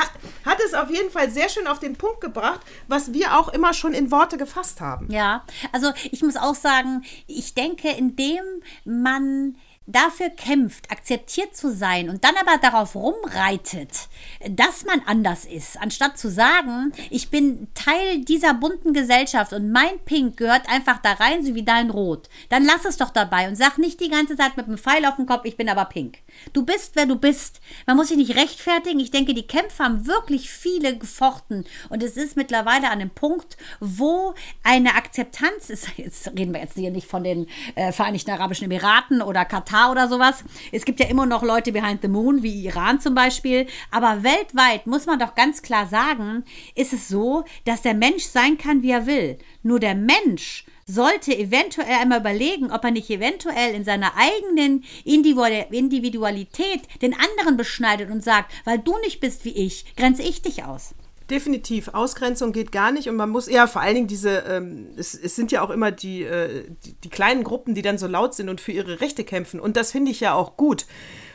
hat es auf jeden Fall sehr schön auf den Punkt gebracht, was wir auch immer schon in Worte gefasst haben. Ja, also ich muss auch sagen, ich denke, indem man dafür kämpft, akzeptiert zu sein und dann aber darauf rumreitet, dass man anders ist, anstatt zu sagen, ich bin Teil dieser bunten Gesellschaft und mein Pink gehört einfach da rein, so wie dein Rot, dann lass es doch dabei und sag nicht die ganze Zeit mit einem Pfeil auf dem Kopf, ich bin aber pink. Du bist, wer du bist. Man muss sich nicht rechtfertigen. Ich denke, die Kämpfe haben wirklich viele gefochten und es ist mittlerweile an einem Punkt, wo eine Akzeptanz ist. Jetzt reden wir jetzt hier nicht von den äh, Vereinigten Arabischen Emiraten oder Katar oder sowas. Es gibt ja immer noch Leute behind the moon, wie Iran zum Beispiel. Aber weltweit muss man doch ganz klar sagen, ist es so, dass der Mensch sein kann, wie er will. Nur der Mensch sollte eventuell einmal überlegen, ob er nicht eventuell in seiner eigenen Individu- Individualität den anderen beschneidet und sagt, weil du nicht bist wie ich, grenze ich dich aus. Definitiv. Ausgrenzung geht gar nicht und man muss ja vor allen Dingen diese, ähm, es, es sind ja auch immer die, äh, die, die kleinen Gruppen, die dann so laut sind und für ihre Rechte kämpfen. Und das finde ich ja auch gut.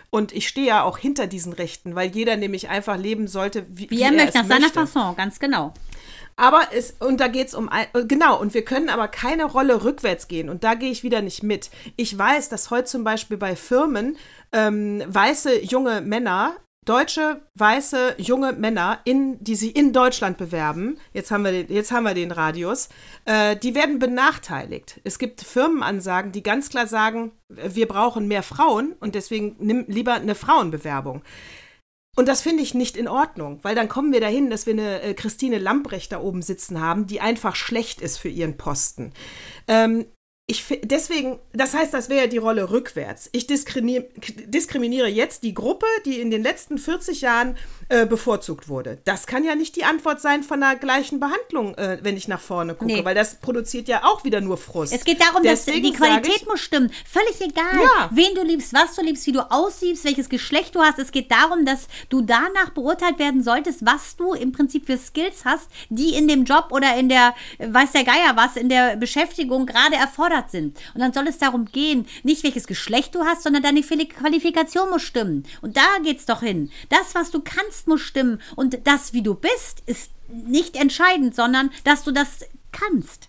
Und ich stehe ja auch hinter diesen Rechten, weil jeder nämlich einfach leben sollte, wie, Wie, er möchte, nach seiner. Fasson, ganz genau. Aber es, und da geht es um, genau, und wir können aber keine Rolle rückwärts gehen. Und da gehe ich wieder nicht mit. Ich weiß, dass heute zum Beispiel bei Firmen ähm, weiße junge Männer, deutsche weiße junge Männer, in, die sich in Deutschland bewerben, jetzt haben wir den, jetzt haben wir den Radius, äh, die werden benachteiligt. Es gibt Firmenansagen, die ganz klar sagen, wir brauchen mehr Frauen und deswegen nimm lieber eine Frauenbewerbung. Und das finde ich nicht in Ordnung, weil dann kommen wir dahin, dass wir eine äh, Christine Lambrecht da oben sitzen haben, die einfach schlecht ist für ihren Posten. Ähm, ich deswegen, das heißt, das wäre ja die Rolle rückwärts. Ich diskriminiere, diskriminiere jetzt die Gruppe, die in den letzten 40 Jahren äh, bevorzugt wurde. Das kann ja nicht die Antwort sein von einer gleichen Behandlung, äh, wenn ich nach vorne gucke, Nee. weil das produziert ja auch wieder nur Frust. Es geht darum, dass Deswegen die Qualität sage muss stimmen. Völlig egal, Ja. wen du liebst, was du liebst, wie du aussiehst, welches Geschlecht du hast. Es geht darum, dass du danach beurteilt werden solltest, was du im Prinzip für Skills hast, die in dem Job oder in der, äh, weiß der Geier was, in der Beschäftigung gerade erfordert sind. Und dann soll es darum gehen, nicht welches Geschlecht du hast, sondern deine Qualifikation muss stimmen. Und da geht's doch hin. Das, was du kannst, muss stimmen. Und das, wie du bist, ist nicht entscheidend, sondern dass du das kannst.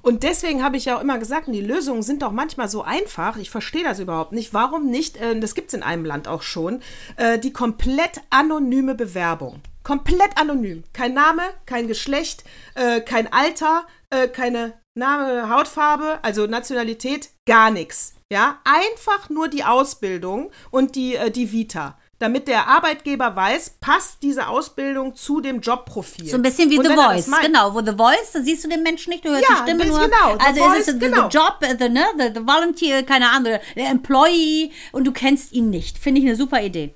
Und deswegen habe ich ja auch immer gesagt, die Lösungen sind doch manchmal so einfach. Ich verstehe das überhaupt nicht. Warum nicht, äh, das gibt es in einem Land auch schon, äh, die komplett anonyme Bewerbung. Komplett anonym. Kein Name, kein Geschlecht, äh, kein Alter, keine Name, Hautfarbe, also Nationalität, gar nichts. Ja, einfach nur die Ausbildung und die, äh, die Vita. Damit der Arbeitgeber weiß, passt diese Ausbildung zu dem Jobprofil. So ein bisschen wie Und The Voice, genau. Wo The Voice, da siehst du den Menschen nicht, du hörst Ja, die Stimme nur. genau, The also Voice, ist es the, genau. the Job, äh, the, ne, the, the Volunteer, keine Ahnung, der Employee und du kennst ihn nicht. Finde ich eine super Idee.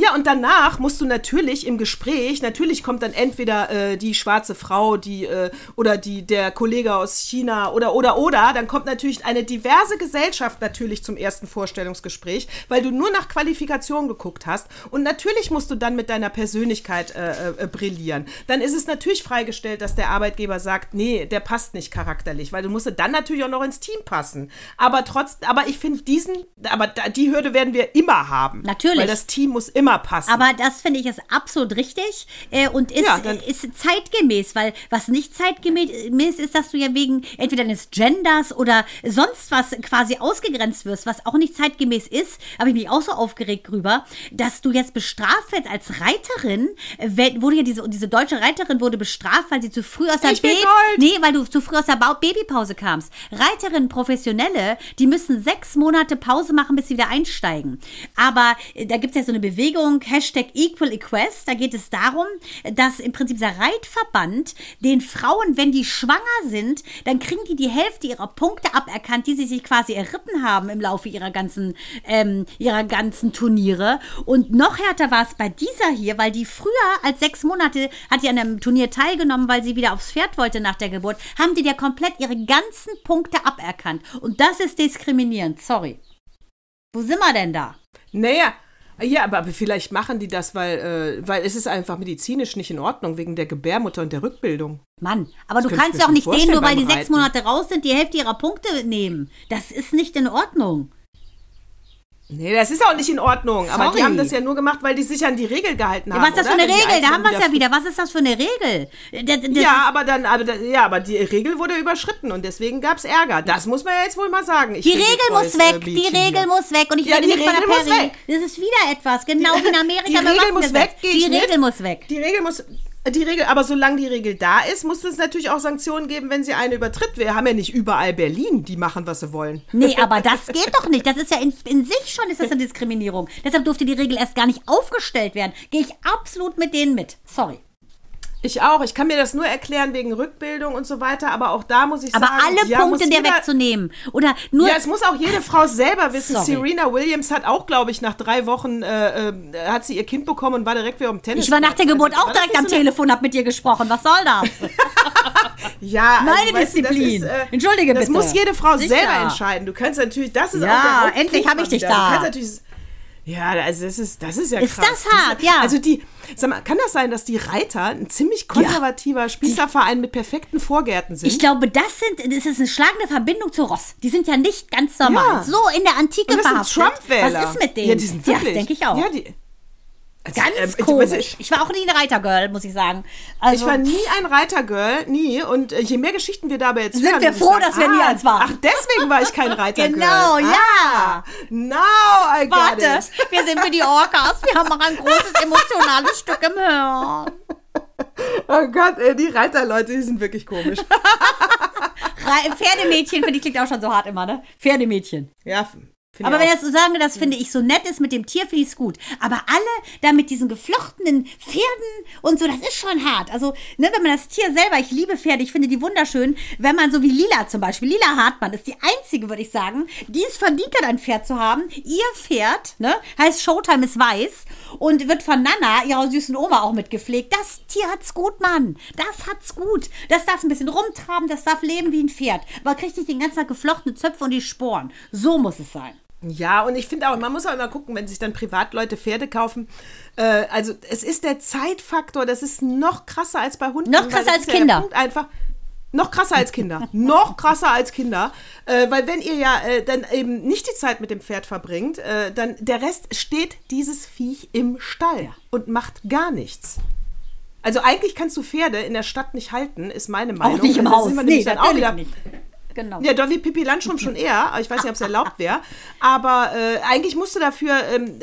Ja, und danach musst du natürlich im Gespräch, natürlich kommt dann entweder äh, die schwarze Frau, die äh, oder die der Kollege aus China oder oder oder, dann kommt natürlich eine diverse Gesellschaft natürlich zum ersten Vorstellungsgespräch, weil du nur nach Qualifikation geguckt hast und natürlich musst du dann mit deiner Persönlichkeit äh, äh, brillieren. Dann ist es natürlich freigestellt, dass der Arbeitgeber sagt, nee, der passt nicht charakterlich, weil du musst dann natürlich auch noch ins Team passen. Aber trotz, aber ich finde diesen, aber die Hürde werden wir immer haben, Natürlich. weil das Team muss immer immer passen. Aber das finde ich ist absolut richtig äh, und ist, Ja, dann- ist zeitgemäß, weil was nicht zeitgemäß ist, dass du ja wegen entweder deines Genders oder sonst was quasi ausgegrenzt wirst, was auch nicht zeitgemäß ist, habe ich mich auch so aufgeregt drüber, dass du jetzt bestraft wirst als Reiterin, äh, wurde ja diese, diese deutsche Reiterin wurde bestraft, weil sie zu früh aus der Ich Gold. Nee, weil du zu früh aus der Bau Babypause kamst. Reiterinnen, Professionelle, die müssen sechs Monate Pause machen, bis sie wieder einsteigen. Aber äh, da gibt es ja so eine Bewegung, Hashtag Equal Equest. Da geht es darum, dass im Prinzip dieser Reitverband den Frauen, wenn die schwanger sind, dann kriegen die die Hälfte ihrer Punkte aberkannt, die sie sich quasi erritten haben im Laufe ihrer ganzen, ähm, ihrer ganzen Turniere. Und noch härter war es bei dieser hier, weil die früher als sechs Monate hat die an einem Turnier teilgenommen, weil sie wieder aufs Pferd wollte nach der Geburt, haben die dir komplett ihre ganzen Punkte aberkannt. Und das ist diskriminierend, sorry. Wo sind wir denn da? Naja, ja, aber, aber vielleicht machen die das, weil, äh, weil es ist einfach medizinisch nicht in Ordnung, wegen der Gebärmutter und der Rückbildung. Mann, aber du könnte ich kannst doch schon nicht denen, nur weil die sechs. Monate raus sind, die Hälfte ihrer Punkte nehmen. Das ist nicht in Ordnung. Nee, das ist auch nicht in Ordnung. Aber Sorry. die haben das ja nur gemacht, weil die sich an die Regel gehalten haben. Was ist das für oder? eine Wenn die Regel? Da haben wir es ja wieder. Was ist das für eine Regel? Das, das, Ja, aber dann, aber ja, aber die Regel wurde überschritten und deswegen gab es Ärger. Das muss man ja jetzt wohl mal sagen. Ich Die Regel muss weg, äh, die Mädchen Regel hier. muss weg. Und ich Ja, rede die nicht von der Regel muss Peri. weg. Das ist wieder etwas, genau wie in Amerika Die Regel muss weg, Die mit. Regel muss weg. Die Regel muss. Die Regel, aber solange die Regel da ist, muss es natürlich auch Sanktionen geben, wenn sie eine übertritt. Wir haben ja nicht überall Berlin, die machen, was sie wollen. Nee, aber das geht doch nicht. Das ist ja in, in sich schon ist das eine Diskriminierung. Deshalb durfte die Regel erst gar nicht aufgestellt werden. Gehe ich absolut mit denen mit. Sorry. Ich auch. Ich kann mir das nur erklären wegen Rückbildung und so weiter, aber auch da muss ich Aber sagen, alle ja, Punkte dir wegzunehmen. Oder nur. Ja, es muss auch jede Frau selber wissen. Sorry. Serena Williams hat auch, glaube ich, nach drei Wochen äh, äh, hat sie ihr Kind bekommen und war direkt wieder am Tennis. ich war nach der Geburt auch war das direkt am so Telefon, hab mit dir gesprochen. Was soll das? Ja, also, Meine weißt du, das Disziplin. ist, äh, Entschuldige das bitte. muss jede Frau Sicher. selber entscheiden. Du kannst natürlich, das ist Ja, auch der endlich hab ich dich da. Du kannst natürlich, ja, also das ist, das ist ja Ist krass. das hart, ja. Also die, sag mal, kann das sein, dass die Reiter ein ziemlich konservativer Spießerverein mit perfekten Vorgärten sind? Ich glaube, das sind, das ist eine schlagende Verbindung zu Ross. Die sind ja nicht ganz normal. Ja. So in der Antike Und das sind verhaftet. Trump-Wähler. Was ist mit denen? Ja, die sind wirklich. denke ich auch. Ja, die, also, Ganz ähm, komisch. weißt, Ich war auch nie ein Reitergirl, muss ich sagen. Also, Ich war nie ein Reitergirl, nie. Und äh, je mehr Geschichten wir dabei jetzt Sind hören, wir ich froh, sagen, dass wir nie eins waren. Ach, deswegen war ich kein Reitergirl. Genau, ja. Ah, now I got Warte, it. wir sind für die Orcas. Wir haben auch ein großes emotionales Stück im Hirn. Oh Gott, ey, die Reiterleute, die sind wirklich komisch. Pferdemädchen, finde ich, klingt auch schon so hart immer, ne? Pferdemädchen. ja, finde Aber wenn das so sagen, das finde ich so nett ist mit dem Tier, finde ich es gut. Aber alle da mit diesen geflochtenen Pferden und so, das ist schon hart. Also, ne, wenn man das Tier selber, ich liebe Pferde, ich finde die wunderschön, wenn man so wie Lila zum Beispiel, Lila Hartmann ist die einzige, würde ich sagen, die es verdient hat, ein Pferd zu haben. Ihr Pferd, ne, heißt Showtime ist weiß und wird von Nana, ihrer süßen Oma, auch mitgepflegt. Das Tier hat's gut, Mann. Das hat's gut. Das darf ein bisschen rumtraben, das darf leben wie ein Pferd. Aber kriegt nicht den ganzen Tag geflochtene Zöpfe und die Sporen. So muss es sein. Ja, und ich finde auch, man muss auch immer gucken, wenn sich dann Privatleute Pferde kaufen. Äh, also, es ist der Zeitfaktor, das ist noch krasser als bei Hunden. Noch krasser als ja der Kinder. Einfach. Noch krasser als Kinder. noch krasser als Kinder. Äh, weil wenn ihr ja äh, dann eben nicht die Zeit mit dem Pferd verbringt, äh, dann der Rest steht dieses Viech im Stall und macht gar nichts. Also eigentlich kannst du Pferde in der Stadt nicht halten, ist meine Meinung. Auch nicht im Haus. sind wir Nee, dann auch wieder, nicht. Genau. ja, doch wie Pippi Landstrom schon eher. aber Ich weiß nicht, ob es erlaubt wäre. Aber äh, eigentlich musst du dafür ähm,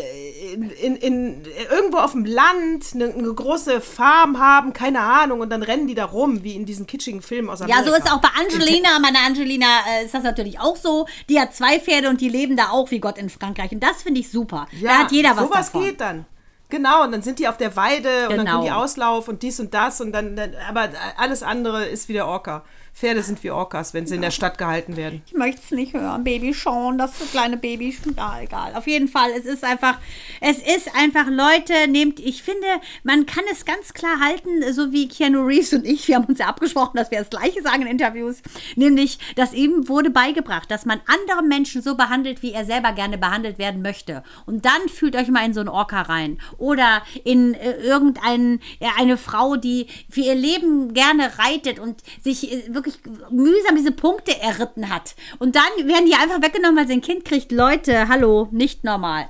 in, in, irgendwo auf dem Land eine, eine große Farm haben, keine Ahnung, und dann rennen die da rum, wie in diesen kitschigen Filmen aus Ja, Amerika. so ist auch bei Angelina. Meine Angelina äh, ist das natürlich auch so. Die hat zwei Pferde und die leben da auch wie Gott in Frankreich. Und das finde ich super. da hat jeder was sowas davon. geht dann. Genau, und dann sind die auf der Weide und dann Genau. können die Auslauf und dies und das und dann, dann aber alles andere ist wieder Orca. Pferde sind wie Orcas, wenn sie in der Stadt gehalten werden. Ich möchte es nicht hören. Baby Sean, das kleine Baby. Ja, egal. Auf jeden Fall, es ist einfach, es ist einfach, Leute, nehmt, ich finde, man kann es ganz klar halten, so wie Keanu Reeves und ich, wir haben uns ja abgesprochen, dass wir das Gleiche sagen in Interviews, nämlich, dass ihm wurde beigebracht, dass man andere Menschen so behandelt, wie er selber gerne behandelt werden möchte. Und dann fühlt euch mal in so einen Orca rein. Oder in äh, irgendeine ja, eine Frau, die für ihr Leben gerne reitet und sich äh, wirklich mühsam diese Punkte erritten hat. Und dann werden die einfach weggenommen, weil sie ein Kind kriegt. Leute, hallo, nicht normal.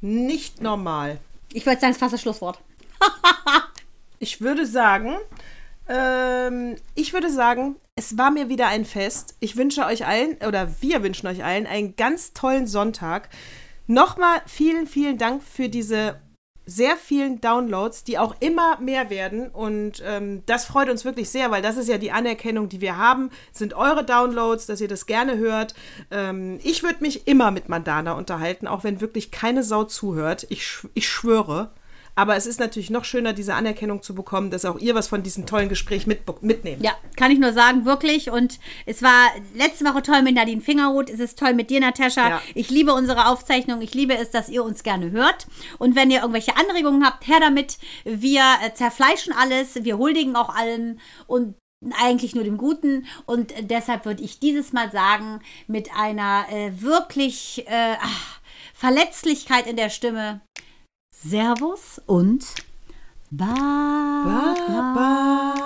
Nicht normal. Ich würde sagen, das ist fast das Schlusswort. Ich würde sagen, ähm, ich würde sagen, es war mir wieder ein Fest. Ich wünsche euch allen, oder wir wünschen euch allen, einen ganz tollen Sonntag. Nochmal vielen, vielen Dank für diese sehr vielen Downloads, die auch immer mehr werden. Und ähm, das freut uns wirklich sehr, weil das ist ja die Anerkennung, die wir haben, sind eure Downloads, dass ihr das gerne hört. Ähm, ich würde mich immer mit Mandana unterhalten, auch wenn wirklich keine Sau zuhört. Ich, ich schwöre. Aber es ist natürlich noch schöner, diese Anerkennung zu bekommen, dass auch ihr was von diesem tollen Gespräch mit, mitnehmt. Ja, kann ich nur sagen, wirklich. Und es war letzte Woche toll mit Nadine Fingerhut. Es ist toll mit dir, Natascha. Ja. Ich liebe unsere Aufzeichnung. Ich liebe es, dass ihr uns gerne hört. Und wenn ihr irgendwelche Anregungen habt, her damit. Wir äh, zerfleischen alles. Wir huldigen auch allem. Und eigentlich nur dem Guten. Und äh, deshalb würde ich dieses Mal sagen, mit einer äh, wirklich äh, ach, Verletzlichkeit in der Stimme. Servus und Bye. bye.